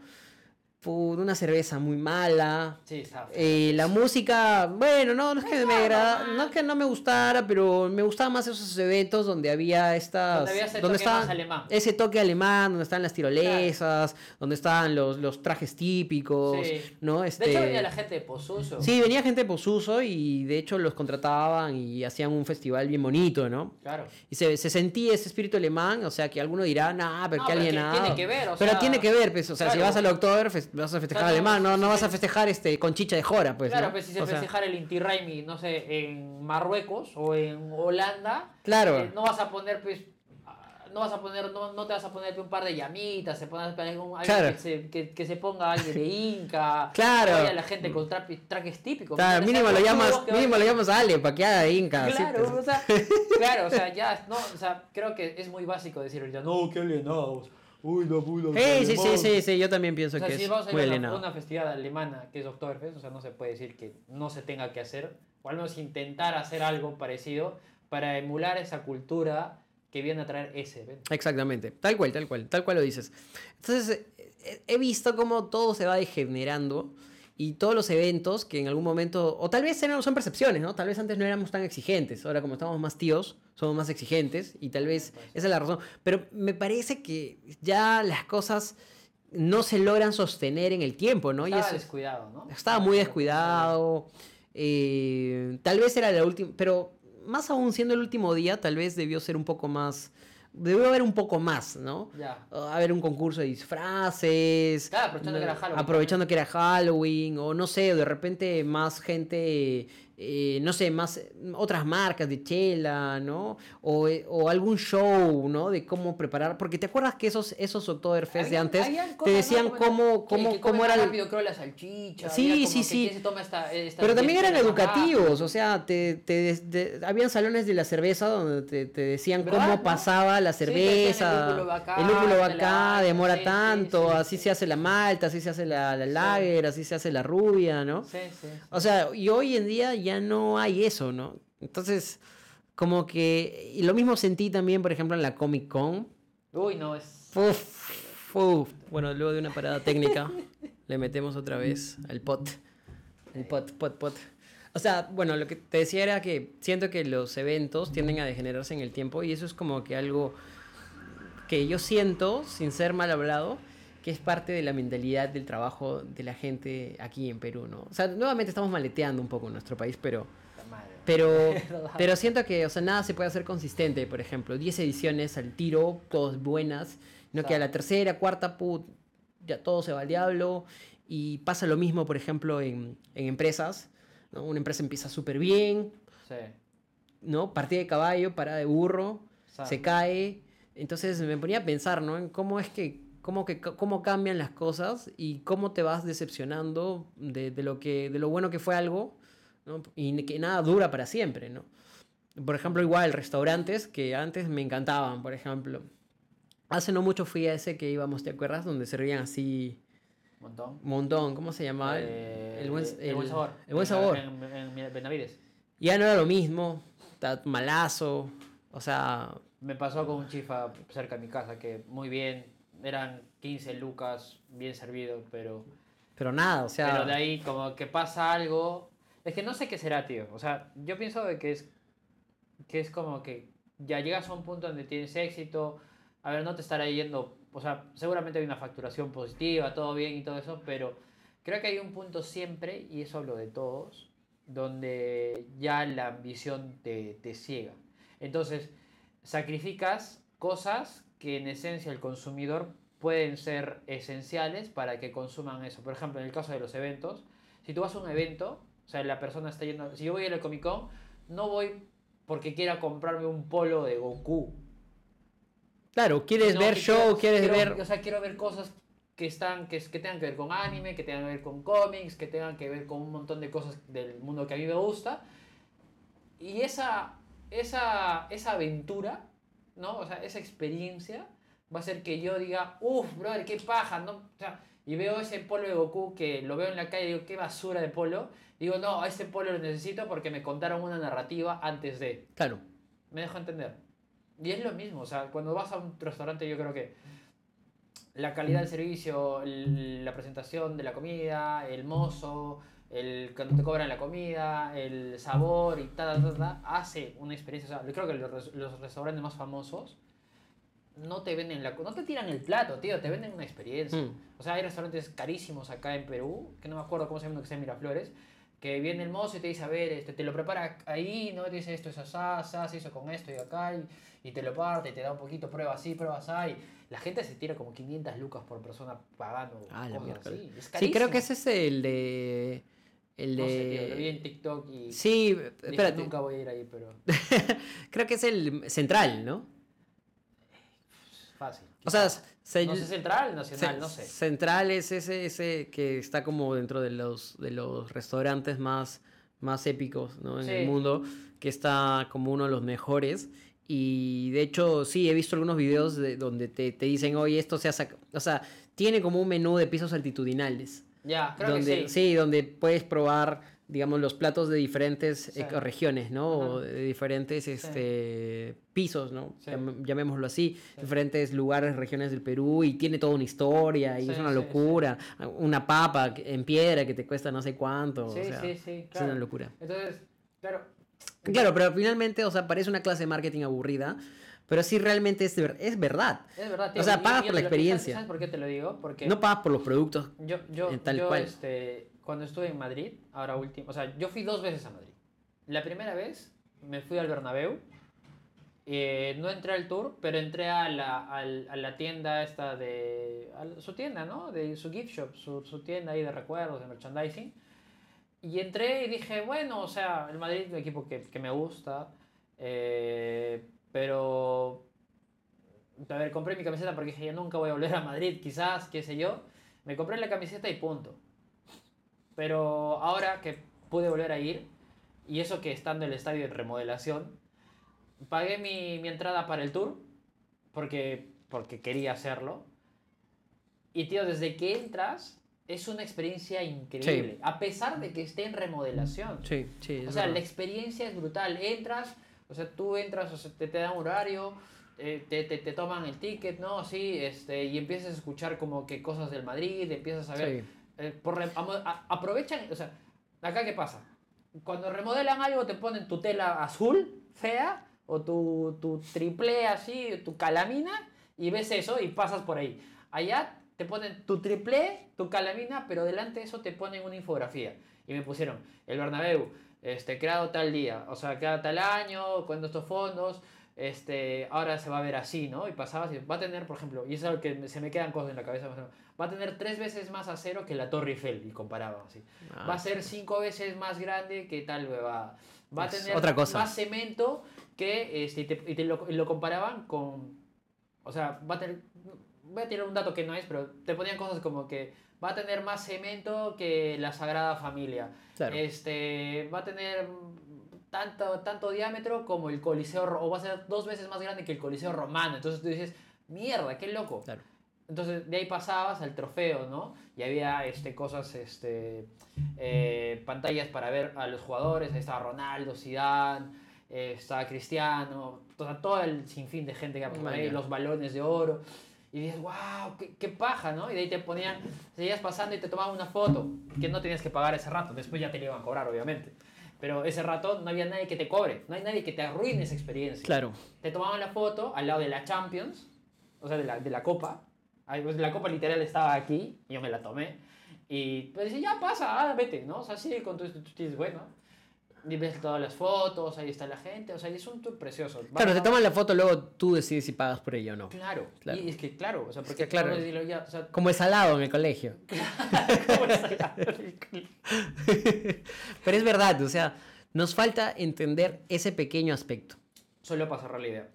una cerveza muy mala. Sí, está. Eh, la música, bueno, no, no es que me agrada, no es que no me gustara, pero me gustaban más esos eventos donde había estas, Donde había ese toque estaban- más alemán. ese toque alemán, donde estaban las tirolesas, donde estaban los, los trajes típicos, Sí. ¿no? De Este, hecho venía la gente de Pozuzo. Sí, venía gente de Posuso y de hecho los contrataban y hacían un festival bien bonito, ¿no? Claro. Y se, se sentía ese espíritu alemán, o sea, que alguno dirá, nah, pero No, qué pero que alienado. tiene que ver, o pero sea, tiene que ver, pues, o sea, si claro. vas al October, fes- vas a festejar alemán, no, no vas a festejar este con chicha de jora, pues. claro, ¿no? pues si se O sea, festejar el Inti Raymi, no sé, en Marruecos o en Holanda, Claro. eh, no vas a poner, pues, ah, no vas a poner, no, no te vas a poner un par de llamitas, se pone algún, alguien Claro. que, se, que, que se ponga alguien de Inca, Claro. la gente con trapi- trajes típicos. Claro, mínimo lo llamas, mínimo vaya- lo llamas a Ale para que haga Inca. Claro, pues. o sea, claro, o sea, ya, no, o sea, creo que es muy básico decir ahorita, no, qué alienados. Uy, no, Eh, sí, sí, sí, sí, yo también pienso O sea, que si es vamos a ir muy a una, una festividad alemana que es Oktoberfest, o sea, no se puede decir que no se tenga que hacer, o al menos intentar hacer algo parecido para emular esa cultura que viene a traer ese evento. Exactamente, tal cual, tal cual, tal cual lo dices. Entonces, eh, he visto cómo todo se va degenerando y todos los eventos que en algún momento, o tal vez eran- son percepciones, ¿no? Tal vez antes no éramos tan exigentes, ahora como estamos más tíos, somos más exigentes y tal vez esa es la razón. Pero me parece que ya las cosas no se logran sostener en el tiempo, ¿no? Y Estaba eso descuidado, ¿no? estaba muy descuidado. eh, tal vez era la última. Pero más aún siendo el último día, tal vez debió ser un poco más. Debió haber un poco más, ¿no? Ya. Uh, haber un concurso de disfraces. Claro, aprovechando que era Halloween. Aprovechando que era Halloween. O no sé, de repente más gente. Eh, no sé, más otras marcas de chela, ¿no? O, eh, o algún show, ¿no? De cómo preparar. Porque te acuerdas que esos, esos Oktoberfest de antes te decían cómo, cómo, que cómo era rápido creo la salchicha. Sí, como sí, que sí. quién se toma esta- esta Pero también eran educativos, o sea, te, te- te- habían salones de la cerveza donde te, te decían ¿Verdad, cómo pasaba la Sí, cerveza. el lúpulo va acá, el lúpulo la demora sí, tanto, sí, así sí. se hace la malta, así se hace la, la lager, así se hace la rubia, ¿no? Sí, sí. O sea, y hoy en día ya no hay eso, ¿no? Entonces, como que. Y lo mismo sentí también, por ejemplo, en la Comic Con. Uy, no, es... Uf, uf. Bueno, luego de una parada técnica, le metemos otra vez al pot. El pot, pot, pot. O sea, bueno, lo que te decía era que siento que los eventos tienden a degenerarse en el tiempo y eso es como que algo que yo siento, sin ser mal hablado, que es parte de la mentalidad del trabajo de la gente aquí en Perú, ¿no? O sea, nuevamente estamos maleteando un poco en nuestro país, pero... Pero, pero siento que, o sea, nada se puede hacer consistente. Por ejemplo, 10 ediciones al tiro, todas buenas. No que a la tercera, cuarta, put, ya todo se va al diablo. Y pasa lo mismo, por ejemplo, en, en empresas. ¿no? Una empresa empieza súper bien, Sí. ¿no? Partida de caballo, parada de burro, Exacto. se cae. Entonces me ponía a pensar, ¿no? En cómo es que, cómo que, cómo cambian las cosas y cómo te vas decepcionando de, de lo que, de lo bueno que fue algo, ¿no? Y que nada dura para siempre, ¿no? Por ejemplo, igual restaurantes que antes me encantaban, por ejemplo. Hace no mucho fui a ese que íbamos, ¿te acuerdas? Donde servían así montón. montón, ¿cómo se llamaba? Eh, el, buen, el buen sabor. El buen En- sabor. En, en, en Benavides. Ya no era lo mismo, está malazo, o sea, Me pasó con un chifa cerca de mi casa que muy bien, eran 15 lucas, bien servido, pero, pero nada, o sea... pero de ahí como que pasa algo. Es que no sé qué será, tío. O sea, yo pienso de que es, que es como que ya llegas a un punto donde tienes éxito. A ver, no te estará yendo. O sea, seguramente hay una facturación positiva, todo bien y todo eso, pero creo que hay un punto siempre, y eso hablo de todos, donde ya la ambición te, te ciega. Entonces, sacrificas cosas que en esencia el consumidor pueden ser esenciales para que consuman eso. Por ejemplo, en el caso de los eventos, si tú vas a un evento, o sea, la persona está yendo, si yo voy al Comic Con, no voy porque quiera comprarme un polo de Goku. Claro, quieres ver show, quiero- quieres quiero- ver... O sea, quiero ver cosas que, están, que, que tengan que ver con anime, que tengan que ver con cómics, que tengan que ver con un montón de cosas del mundo que a mí me gusta. Y esa esa, esa aventura, ¿no? O sea, esa experiencia va a hacer que yo diga, uff, brother, qué paja, ¿no? O sea, y veo ese polo de Goku que lo veo en la calle y digo, qué basura de polo. Digo, no, a este polo lo necesito porque me contaron una narrativa antes de. Claro. Me dejo entender. Y es lo mismo, o sea, cuando vas a un restaurante yo creo que la calidad del servicio, la presentación de la comida, el mozo, el cuando te cobran la comida, el sabor y tal, tal, tal, hace una experiencia. O sea, yo creo que los, los restaurantes más famosos no te venden la, no te tiran el plato, tío, te venden una experiencia. Mm. O sea, hay restaurantes carísimos acá en Perú, que no me acuerdo cómo se llama, que sea en Miraflores, que viene el mozo y te dice, a ver, este, te lo prepara ahí, ¿no? Te dice, esto es asá, asá, se hizo con esto y acá, y, y te lo parte, y te da un poquito, prueba así, prueba así. Y la gente se tira como 500 lucas por persona pagando Ah, la cosas miércoles. así. Es Sí, creo que ese es el de. El de. No sé, tío, lo vi en TikTok y Sí, espérate. nunca voy a ir ahí, pero Creo que es el central, ¿no? fácil. O sea, se- no sé, central, nacional, Ce- no sé. Central es ese, ese que está como dentro de los, de los restaurantes más, más épicos ¿no? en el Sí. mundo, que está como uno de los mejores. Y de hecho, sí, he visto algunos videos de, donde te, te dicen, oye, esto se hace... O sea, tiene como un menú de pisos altitudinales. Ya, creo donde, que sí. donde puedes probar, digamos, los platos de diferentes Sí. eh, regiones, ¿no? O de diferentes este, pisos, ¿no? Sí. Llam- llamémoslo así. Diferentes lugares, regiones del Perú y tiene toda una historia y Sí, es una sí, locura. Una papa en piedra que te cuesta no sé cuánto. Sí, o sea, sí, sí, Es una locura. Entonces, claro, Claro, pero finalmente, o sea, parece una clase de marketing aburrida, pero sí realmente es, ver- es verdad. es verdad. O sea, pagas por la lo- experiencia. ¿Sabes por qué te lo digo? Porque No pagas por los productos. yo, yo, en tal yo, cual. este, cuando estuve en Madrid, ahora último, o sea, yo fui dos veces a Madrid. La primera vez me fui al Bernabéu. eh, no entré al tour, pero entré a la, al- a la tienda esta de... a su tienda, ¿no? De su gift shop, su, su tienda ahí de recuerdos, de merchandising. Y entré y dije, bueno, o sea, el Madrid es un equipo que, que me gusta, eh, pero... A ver, compré mi camiseta porque dije, yo nunca voy a volver a Madrid, quizás, qué sé yo. Me compré la camiseta y punto. Pero ahora que pude volver a ir, y eso que estando en el estadio de remodelación, pagué mi, mi entrada para el tour, porque, porque quería hacerlo. Y tío, desde que entras, es una experiencia increíble. A pesar de que esté en remodelación. Sí, sí. es O sea, verdad. la experiencia es brutal. Entras, o sea, tú entras, o sea, te, te dan horario, eh, te, te, te toman el ticket, ¿no? Sí, este, y empiezas a escuchar como que cosas del Madrid, empiezas a ver... Sí. eh, por amo- a- aprovechan, o sea, acá qué pasa. Cuando remodelan algo te ponen tu tela azul, fea, o tu, tu triple así, tu calamina, y ves eso y pasas por ahí. Allá te ponen tu triple, tu calamina, pero delante de eso te ponen una infografía. Y me pusieron, el Bernabéu, este, creado tal día, o sea, creado tal año, con estos fondos, este, ahora se va a ver así, ¿no? Y pasabas y va a tener, por ejemplo, y es algo que se me quedan cosas en la cabeza, va a tener tres veces más acero que la Torre Eiffel, y comparaba así. Ah, va a ser cinco veces más grande que tal huevada. Va a tener otra cosa. más cemento que, este, y te, y te lo, y lo comparaban con, o sea, va a tener, voy a tirar un dato que no es, pero te ponían cosas como que va a tener más cemento que la Sagrada Familia. Claro. Este, va a tener tanto, tanto diámetro como el Coliseo, o va a ser dos veces más grande que el Coliseo Romano. Entonces tú dices, mierda, qué loco. Claro. Entonces de ahí pasabas al trofeo, ¿no? Y había este, cosas, este, eh, pantallas para ver a los jugadores. Ahí estaba Ronaldo, Zidane, eh, estaba Cristiano, o sea, todo el sinfín de gente que había por ahí, los balones de oro. Y dices, wow, qué, qué paja, ¿no? Y de ahí te ponían, seguías pasando y te tomaban una foto, que no tenías que pagar ese rato, después ya te lo iban a cobrar, obviamente. Pero ese rato no había nadie que te cobre, no hay nadie que te arruine esa experiencia. Claro. Te tomaban la foto al lado de la Champions, o sea, de la, de la Copa. Pues, la Copa literal estaba aquí, yo me la tomé. Y pues ya pasa, ah, vete, ¿no? O sea, sí, con tu, tu, tu- tu- bueno. Y ves todas las fotos, ahí está la gente, o sea, es un tour precioso. Claro, te toman la foto, luego tú decides si pagas por ella o no. Claro, Claro. y es que claro, o sea, porque que claro. decirlo ya, o sea, Como el salado en el colegio. ¿cómo está? Pero es verdad, o sea, nos falta entender ese pequeño aspecto. Solo para cerrar la idea.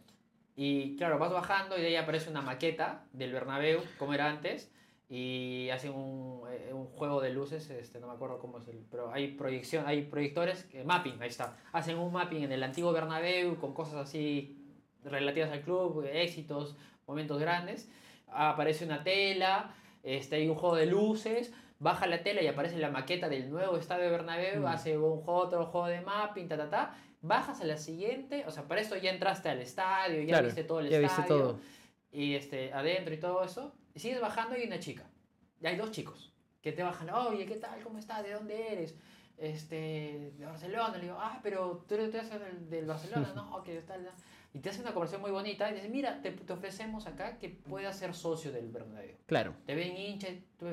Y claro, vas bajando y de ahí aparece una maqueta del Bernabéu, como era antes, y hacen un, eh, un juego de luces, este, no me acuerdo cómo es el, pero hay proyección, hay proyectores, mapping, ahí está, hacen un mapping en el antiguo Bernabéu con cosas así relativas al club, éxitos, momentos grandes, aparece una tela, este, hay un juego de luces, baja la tela y aparece la maqueta del nuevo estadio Bernabéu, Mm. hace un juego, otro juego de mapping, ta, ta, ta, bajas a la siguiente, o sea, para esto ya entraste al estadio, ya Claro, viste todo el ya viste estadio, todo. y este, adentro y todo eso, sigues bajando y hay una chica, y hay dos chicos, que te bajan, oye, ¿qué tal? ¿Cómo estás? ¿De dónde eres? Este, de Barcelona, le digo, ah, pero tú eres del, del Barcelona, no, tal, tal. Y te hace una conversación muy bonita y dice, mira, te, te ofrecemos acá que puedas ser socio del Bernabéu. Claro. Te ven hincha, tú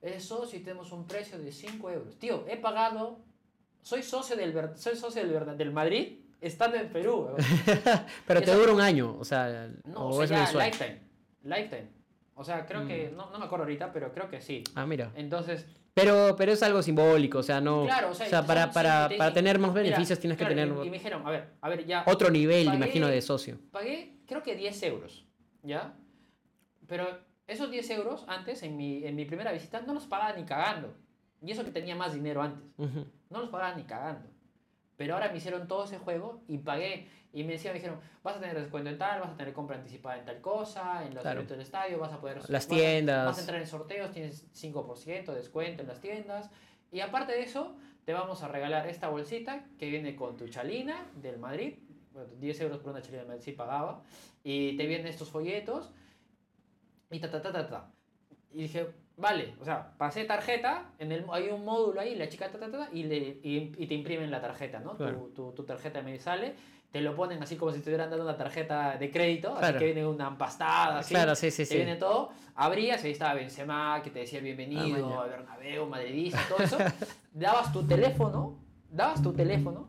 eres socio y tenemos un precio de 5 euros. Tío, he pagado, soy socio del, soy socio del, del Madrid estando en Perú. Pero te dura un año, o sea, No, o o sea, es ya, mensual. lifetime, lifetime. O sea, creo que, no, no me acuerdo ahorita, pero creo que sí. Ah, mira. Entonces, Pero, pero es algo simbólico, o sea, no. claro, o sea, para, son- para, para, te para tener más mira, beneficios tienes que claro, tener Y, y me dijeron, a ver, a ver, ya. otro nivel, pagué- imagino, de socio. Pagué, creo que 10 euros, ¿ya? Pero esos 10 euros antes, en mi, en mi primera visita, no los pagaba ni cagando. Y eso que tenía más dinero antes. Ujú. No los pagaba ni cagando. Pero ahora me hicieron todo ese juego y pagué. Y me decían, me dijeron, vas a tener descuento en tal, vas a tener compra anticipada en tal cosa, en los Claro. eventos del estadio, vas a poder... Las vas a- tiendas. Vas a entrar en sorteos, tienes 5% de descuento en las tiendas. Y aparte de eso, te vamos a regalar esta bolsita que viene con tu chalina del Madrid. Bueno, 10 euros por una chalina del Madrid sí pagaba. Y te vienen estos folletos. Y ta, ta, ta, ta, ta. Y dije, vale, o sea, pasé tarjeta, en el, hay un módulo ahí, la chica ta, ta, ta, y, le, y, y te imprimen la tarjeta, ¿no? Claro. Tu, tu, tu tarjeta me sale, te lo ponen así como si estuvieran dando una tarjeta de crédito, así Claro. que viene una empastada, así, Claro, sí, sí, te sí. viene todo, abrías ahí estaba Benzema, que te decía bienvenido, Ah, Bernabéu, madridista, todo eso, dabas tu teléfono, dabas tu teléfono,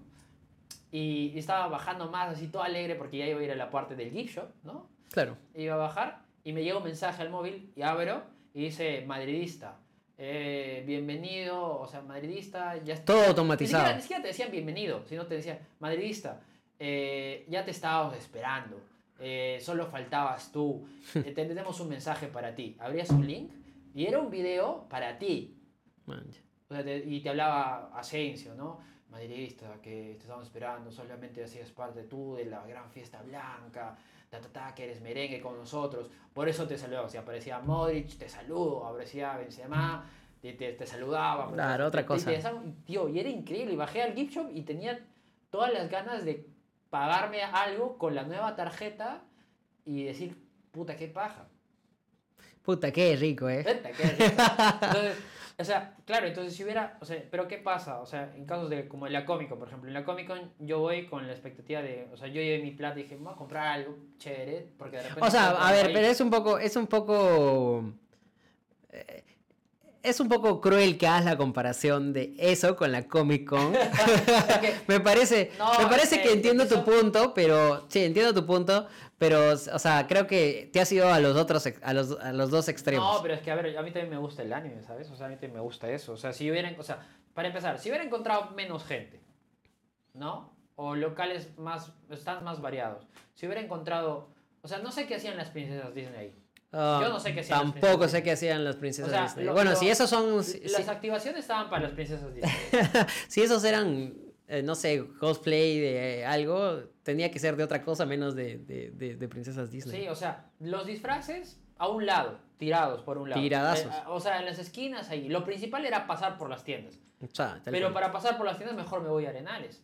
y, y estaba bajando más así todo alegre porque ya iba a ir a la parte del gift shop, ¿no? Claro. iba a bajar y me llega un mensaje al móvil y abro y dice madridista. eh, bienvenido, o sea, madridista, ya está. Todo Ni automatizado. siquiera, ni siquiera te decían bienvenido, sino te decían madridista, eh, ya te estábamos esperando, eh, solo faltabas tú, eh, te- tenemos un mensaje para ti. Abrías un link y era un video para ti. O sea, te- y te hablaba Asensio, ¿no? Madridista, que te estamos esperando, solamente hacías parte tú de la gran fiesta blanca, ta, ta, ta, que eres merengue con nosotros, por eso te saludaba, si aparecía Modric, te saludo, aparecía Benzema, te, te, te saludaba. Claro, otra te- cosa. tío, y era increíble, y bajé al gift shop y tenía todas las ganas de pagarme algo con la nueva tarjeta y decir, puta, qué paja. Puta, qué rico, eh. Vete, qué rico. Entonces, o sea, claro, entonces si hubiera, o sea, pero ¿qué pasa? O sea, en casos de como en la Comic Con, por ejemplo, en la Comic Con yo voy con la expectativa de, o sea, yo llevé mi plata y dije, voy a comprar algo chévere, porque de repente... O sea, a ver, ahí". pero es un poco, es un poco. eh, Es un poco cruel que hagas la comparación de eso con la Comic Con. me parece, No, me parece es que entiendo tu punto, pero sí, entiendo tu punto, pero, o sea, creo que te has ido a los otros, a los, a los dos extremos. No, pero es que, a ver, a mí también me gusta el anime, ¿sabes? O sea, a mí también me gusta eso. O sea, si hubieran, o sea, para empezar, si hubiera encontrado menos gente, ¿no? O locales más, stands más variados. Si hubiera encontrado, o sea, no sé qué hacían las princesas Disney Ah, yo no sé qué hacían Tampoco sé qué hacían las princesas O sea, Disney. lo- bueno, lo- si esos son. Si, Las si- activaciones estaban para las princesas Disney. si esos eran, eh, no sé, cosplay de eh, algo, tenía que ser de otra cosa menos de, de, de- de princesas Disney. Sí, o sea, los disfraces a un lado, tirados por un lado. Tiradazos. Eh, o sea, en las esquinas ahí. Lo principal era pasar por las tiendas. O sea, Pero cual. para pasar por las tiendas mejor me voy a Arenales.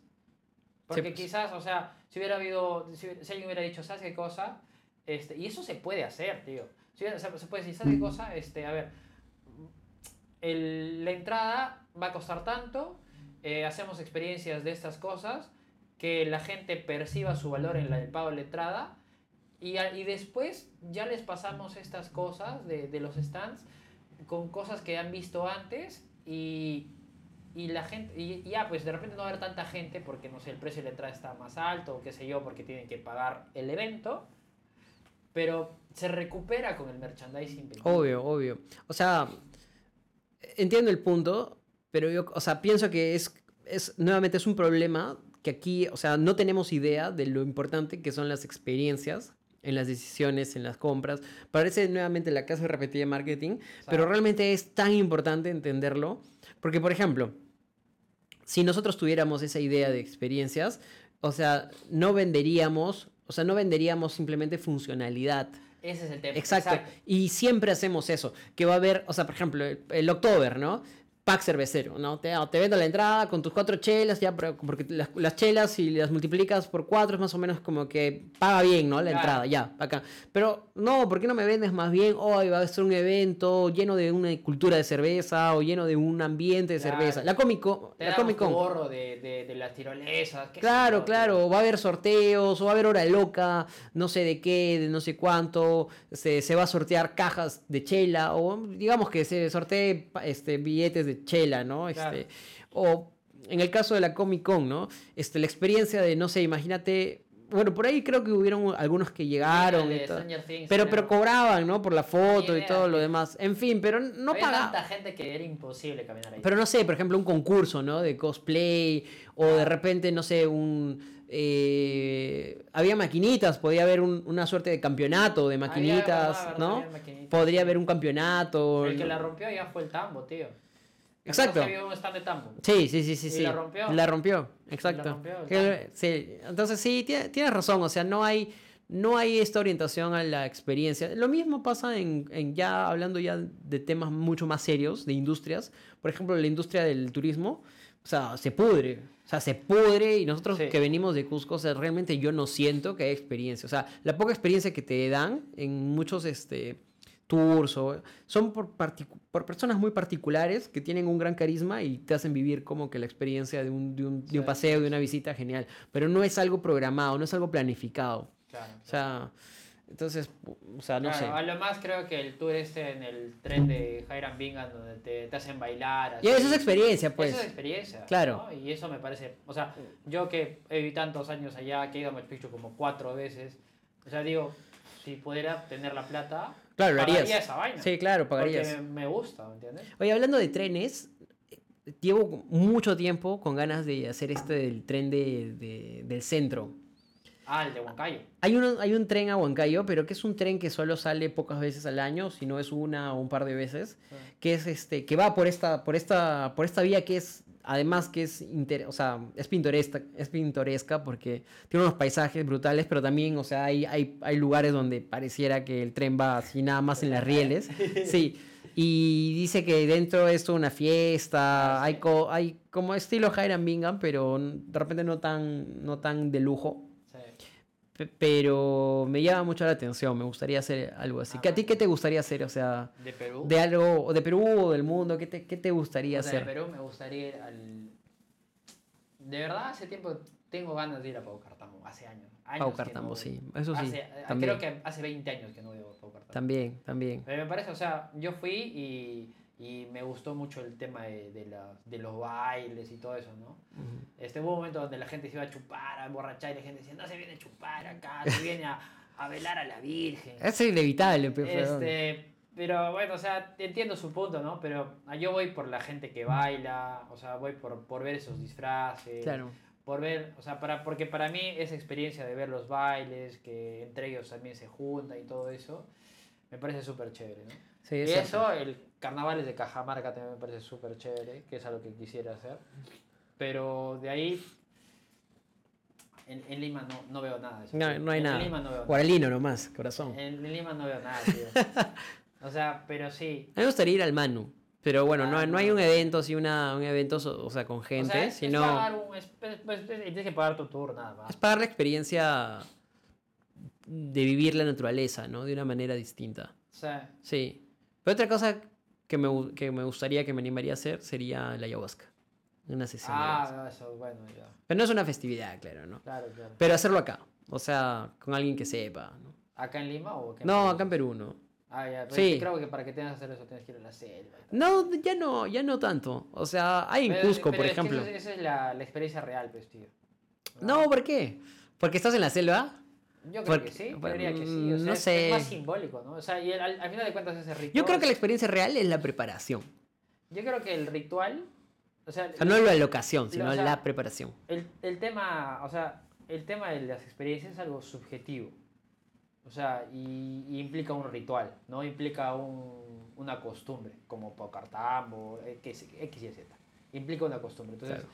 Porque pues. quizás, o sea, si hubiera habido, si, si alguien hubiera dicho, ¿sabes qué cosa? Este, y eso se puede hacer, tío. Si hubiera- se, puede decir, ¿sabes cosa? Este, a ver, la entrada va a costar tanto, eh, hacemos experiencias de estas cosas, que la gente perciba su valor en la, el pago de la entrada, y, y después ya les pasamos estas cosas de, de los stands con cosas que han visto antes y, y la gente, ya pues de repente no va a haber tanta gente porque no sé, el precio de la entrada está más alto o qué sé yo, porque tienen que pagar el evento, pero se recupera con el merchandising. vendido. Obvio, obvio. O sea, entiendo el punto, pero yo, o sea, pienso que es, es, nuevamente es un problema que aquí, o sea, no tenemos idea de lo importante que son las experiencias en las decisiones, en las compras. Parece nuevamente la casa repetida de marketing, pero realmente es tan importante entenderlo, porque por ejemplo, si nosotros tuviéramos esa idea de experiencias, o sea, no venderíamos, o sea, no venderíamos simplemente funcionalidad. Ese es el tema. Exacto. Y siempre hacemos eso, que va a haber, o sea, por ejemplo, el, el October, ¿no? Pack cervecero, ¿no? Te, te vendo la entrada con tus cuatro chelas, ya, porque las, las, chelas, si las multiplicas por cuatro, es más o menos como que paga bien, ¿no? La entrada, ya, acá. Pero, no, ¿por qué no me vendes más bien? Hoy va a ser un evento lleno de una cultura de cerveza o lleno de un ambiente de cerveza. La cómico, la cómico. gorro de, de, de, las tirolesas. Claro, claro, va a haber sorteos, o va a haber hora loca, no sé de qué, de no sé cuánto, se, se va a sortear cajas de chela, o digamos que se sortee este, billetes de chela, ¿no? Este, O en el caso de la Comic Con, ¿no? Este, la experiencia de, no sé, imagínate bueno, por ahí creo que hubieron algunos que llegaron. pero, pero cobraban, ¿no? Por la foto y todo lo demás. En fin, pero no pagaban. tanta gente que era imposible caminar ahí. Pero no sé, por ejemplo, un concurso, ¿no? De cosplay. O de repente, no sé, un. Eh, había maquinitas, podía haber una suerte de campeonato de maquinitas, ¿no? Podría haber un campeonato. El que la rompió ya fue el tambo, tío. Exacto. Sí, sí, sí, sí. ¿Y sí. la rompió? La rompió, exacto. La rompió, sí. Entonces sí, tienes razón, o sea, no hay, no hay esta orientación a la experiencia. Lo mismo pasa en, en, ya hablando ya de temas mucho más serios, de industrias. Por ejemplo, la industria del turismo, o sea, se pudre. O sea, se pudre y nosotros que venimos de Cusco, o sea, realmente yo no siento que hay experiencia. O sea, la poca experiencia que te dan en muchos, este tours o son por, por personas muy particulares que tienen un gran carisma y te hacen vivir como que la experiencia de un, de un, de un paseo, de una visita genial, pero no es algo programado, no es algo planificado. Claro, O sea, entonces, o sea, no sé. A lo más creo que el tour este en el tren de Hiram Bingham donde te, te hacen bailar. Así, y eso es experiencia, pues. Eso es experiencia. Claro. ¿no? Y eso me parece, o sea, yo que he vivido tantos años allá, que he ido a Machu Picchu como cuatro veces, o sea, digo, si pudiera tener la plata, Claro, lo pagaría esa vaina. Sí, claro, pagarías. Porque me gusta, ¿me entiendes? Oye, hablando de trenes, llevo mucho tiempo con ganas de hacer este del tren de, de, del centro. Ah, el de Huancayo. Hay un, hay un tren a Huancayo, pero que es un tren que solo sale pocas veces al año, si no es una o un par de veces, sí. que es este, que va por esta, por esta, por esta vía que es además que es, inter o sea, es, pintoresca, es pintoresca porque tiene unos paisajes brutales, pero también, o sea, hay, hay, hay lugares donde pareciera que el tren va así nada más en las rieles. Sí. Y dice que dentro es una fiesta, hay, co hay como estilo Hiram Bingham, pero de repente no tan, no tan de lujo. Pero me llama mucho la atención, me gustaría hacer algo así. ¿A ti qué te gustaría hacer? O sea, ¿De Perú? De algo, de Perú o del mundo, ¿qué te, qué te gustaría o sea, hacer? De Perú me gustaría ir al... De verdad, hace tiempo tengo ganas de ir a Pau Cartambo, hace años. años Pau Cartambo, no sí, eso sí. Hace, también. creo que hace 20 años que no voy a Pau Cartambo. También, también. Pero me parece, o sea, yo fui y, y me gustó mucho el tema de, de, la, de los bailes y todo eso, ¿no? Uh -huh. Este, hubo un momento donde la gente se iba a chupar, a emborrachar y la gente decía, no se viene a chupar acá, se viene a, a velar a la Virgen. Es inevitable, pero... Este, pero bueno, o sea, entiendo su punto, ¿no? Pero yo voy por la gente que baila, o sea, voy por, por ver esos disfraces. Claro. Por ver, o sea, para, porque para mí esa experiencia de ver los bailes, que entre ellos también se juntan y todo eso, me parece súper chévere, ¿no? Sí, y eso, el carnavales de Cajamarca también me parece súper chévere, que es algo que quisiera hacer. Pero de ahí, en, en Lima no, no, veo nada. De eso, no, no hay en nada. Lima no veo Guaralino nada. nomás, corazón. En, en, Lima no veo nada, tío. o sea, pero sí. A mí me gustaría ir al Manu. Pero bueno, ah, no, no, hay un evento así, una, un evento, o sea, con gente, o sea, es, sino... Es pagar un, es, es, tienes que pagar tu tour, nada más. Es pagar la experiencia de vivir la naturaleza, ¿no? De una manera distinta. Sí. Sí. Pero otra cosa que me, que me gustaría, que me animaría a hacer, sería la ayahuasca. Una sesión. Ah, no, eso, bueno, ya. Pero no es una festividad, claro, ¿no? Claro, claro. Pero hacerlo acá. O sea, con alguien que sepa, ¿no? ¿Acá en Lima o acá en No, Perú? acá en Perú, ¿no? Ah, ya, pero sí. creo que para que tengas que hacer eso tienes que ir a la selva. No, ya no, ya no tanto. O sea, hay en pero, Cusco, pero por es ejemplo. Que esa es la, la, experiencia real, pues, tío. No, ¿por qué? ¿Porque estás en la selva? Yo creo Porque, que sí, diría que sí. O sea, no es, sé. es, más simbólico, ¿no? O sea, y el, al, al, final de cuentas ese ritual. Yo creo que la experiencia real es la preparación. Yo creo que el ritual. O sea, o sea no la locación, sino o sea, la preparación. El, el tema, o sea, el tema de las experiencias es algo subjetivo. O sea, y, y implica un ritual, ¿no? Implica un- una costumbre, como Pocartambo, X, X y Z. Implica una costumbre. Entonces, Claro.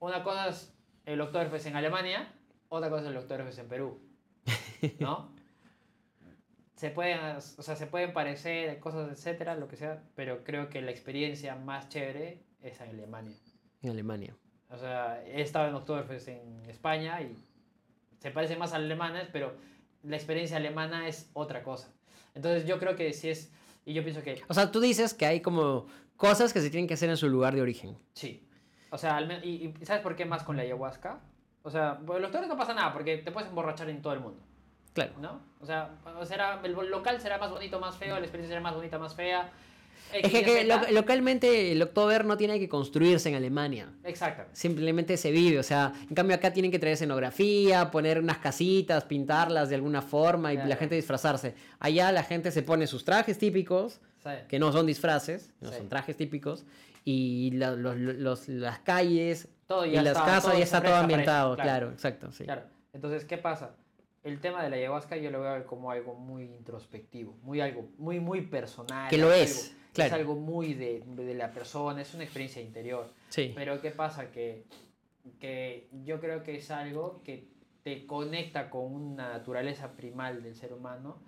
una cosa es el Oktoberfest en Alemania, otra cosa es el Oktoberfest en Perú, ¿no? se pueden, o sea, se pueden parecer cosas, etcétera, lo que sea, pero creo que la experiencia más chévere es en Alemania. En Alemania. O sea, he estado en Oktoberfest en España y se parecen más a alemanes, pero la experiencia alemana es otra cosa. Entonces yo creo que si es, y yo pienso que O sea, tú dices que hay como cosas que se tienen que hacer en su lugar de origen. sí. O sea, y, y ¿sabes por qué más con la ayahuasca? O sea, los toros no pasa nada porque te puedes emborrachar en todo el mundo, Claro. ¿no? O sea, será, el local será más bonito, más feo, la experiencia será más bonita, más fea. Es que, que lo- localmente el Oktober no tiene que construirse en Alemania. Exactamente. Simplemente se vive, o sea, en cambio acá tienen que traer escenografía, poner unas casitas, pintarlas de alguna forma y la Claro. gente disfrazarse. Allá la gente se pone sus trajes típicos, ¿sabes? que no son disfraces, no Sí. son trajes típicos, y la- los- los- las calles Todo y las casas ya está todo ambientado, eso, claro. exacto, sí. Claro. Entonces, ¿qué pasa? El tema de la ayahuasca yo lo veo como algo muy introspectivo, muy algo muy muy personal. Que lo algo- es, claro. Es algo muy de, de la persona, es una experiencia interior. Sí. Pero ¿qué pasa? Que, que yo creo que es algo que te conecta con una naturaleza primal del ser humano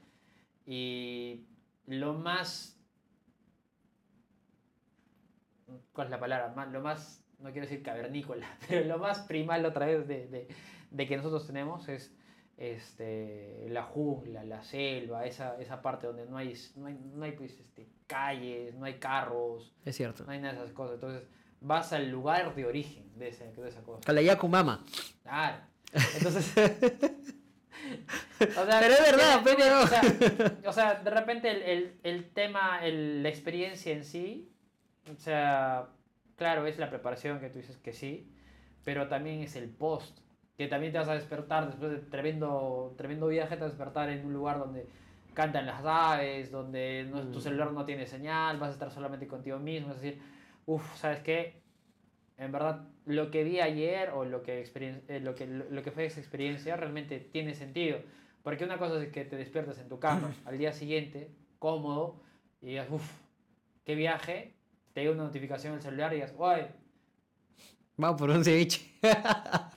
y lo más... ¿Cuál es la palabra? Más- Lo más, no quiero decir cavernícola, pero lo más primal otra vez de, de- de que nosotros tenemos es este, la jungla, la selva, esa, esa parte donde no hay, no hay, no hay, pues, este, calles, no hay carros, Es cierto. no hay nada de esas cosas. Entonces vas al lugar de origen de, ese, de esa cosa. Calayacu Mama. Claro. Entonces. o sea, Pero es verdad, pero- O sea, o sea, de repente el, el, el tema, el- la experiencia en sí, o sea, claro, es la preparación que tú dices que sí, pero también es el post, que también te vas a despertar después de tremendo, tremendo viaje, te vas a despertar en un lugar donde cantan las aves, donde no- tu Mm. celular no tiene señal, vas a estar solamente contigo mismo, es decir, uff, ¿sabes qué? En verdad, lo que vi ayer o lo que, eh, lo, que, lo que fue esa experiencia realmente tiene sentido. Porque una cosa es que te despiertas en tu cama al día siguiente, cómodo, y digas, uff, qué viaje, te llega una notificación en el celular y digas, uy, Vamos por un ceviche.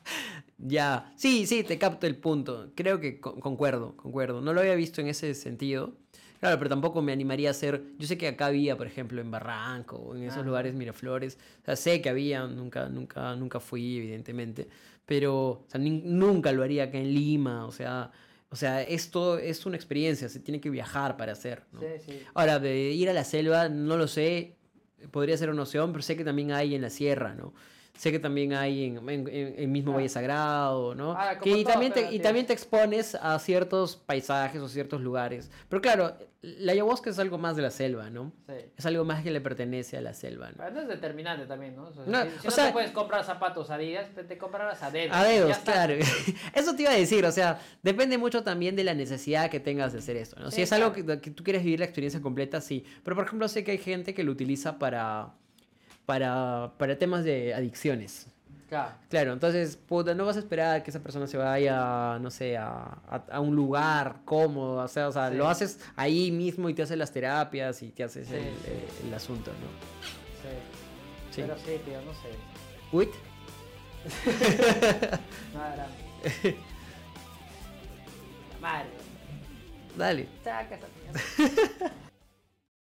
ya. Sí, sí, te capto el punto. Creo que con- concuerdo, concuerdo. No lo había visto en ese sentido. Claro, pero tampoco me animaría a hacer. Yo sé que acá había, por ejemplo, en Barranco o en esos Ajá. lugares Miraflores. O sea, sé que había, nunca, nunca, nunca fui, evidentemente. Pero o sea, nunca lo haría acá en Lima. O sea, o sea, esto es una experiencia, se tiene que viajar para hacer. ¿no? sí, sí. Ahora, de ir a la selva, no lo sé, podría ser una opción, pero sé que también hay en la sierra, ¿no? Sé que también hay en, en, en el mismo Ah. Valle Sagrado, ¿no? Ah, como Que- y, todo, también te, y también te expones a ciertos paisajes o ciertos lugares. Pero claro, la ayahuasca es algo más de la selva, ¿no? sí. Es algo más que le pertenece a la selva, ¿no? Pero no es determinante también, ¿no? O sea, No, si, si o no sea- te puedes comprar zapatos Adidas, pues te comprarás a dedos. A dedos, claro. Eso te iba a decir, o sea, depende mucho también de la necesidad que tengas de hacer esto, ¿no? Sí, si es algo que, que tú quieres vivir la experiencia completa, sí. Pero, por ejemplo, sé que hay gente que lo utiliza para, para, para temas de adicciones. Claro. Claro, entonces, puta, no vas a esperar a que esa persona se vaya, no sé, a, a- a un lugar cómodo, o sea, o sea Sí. lo haces ahí mismo y te haces las terapias y te haces Sí, el, asunto, ¿no? Sí. Sí. Pero sí, tío, no sé. Nada. La madre. dale. Saca esa.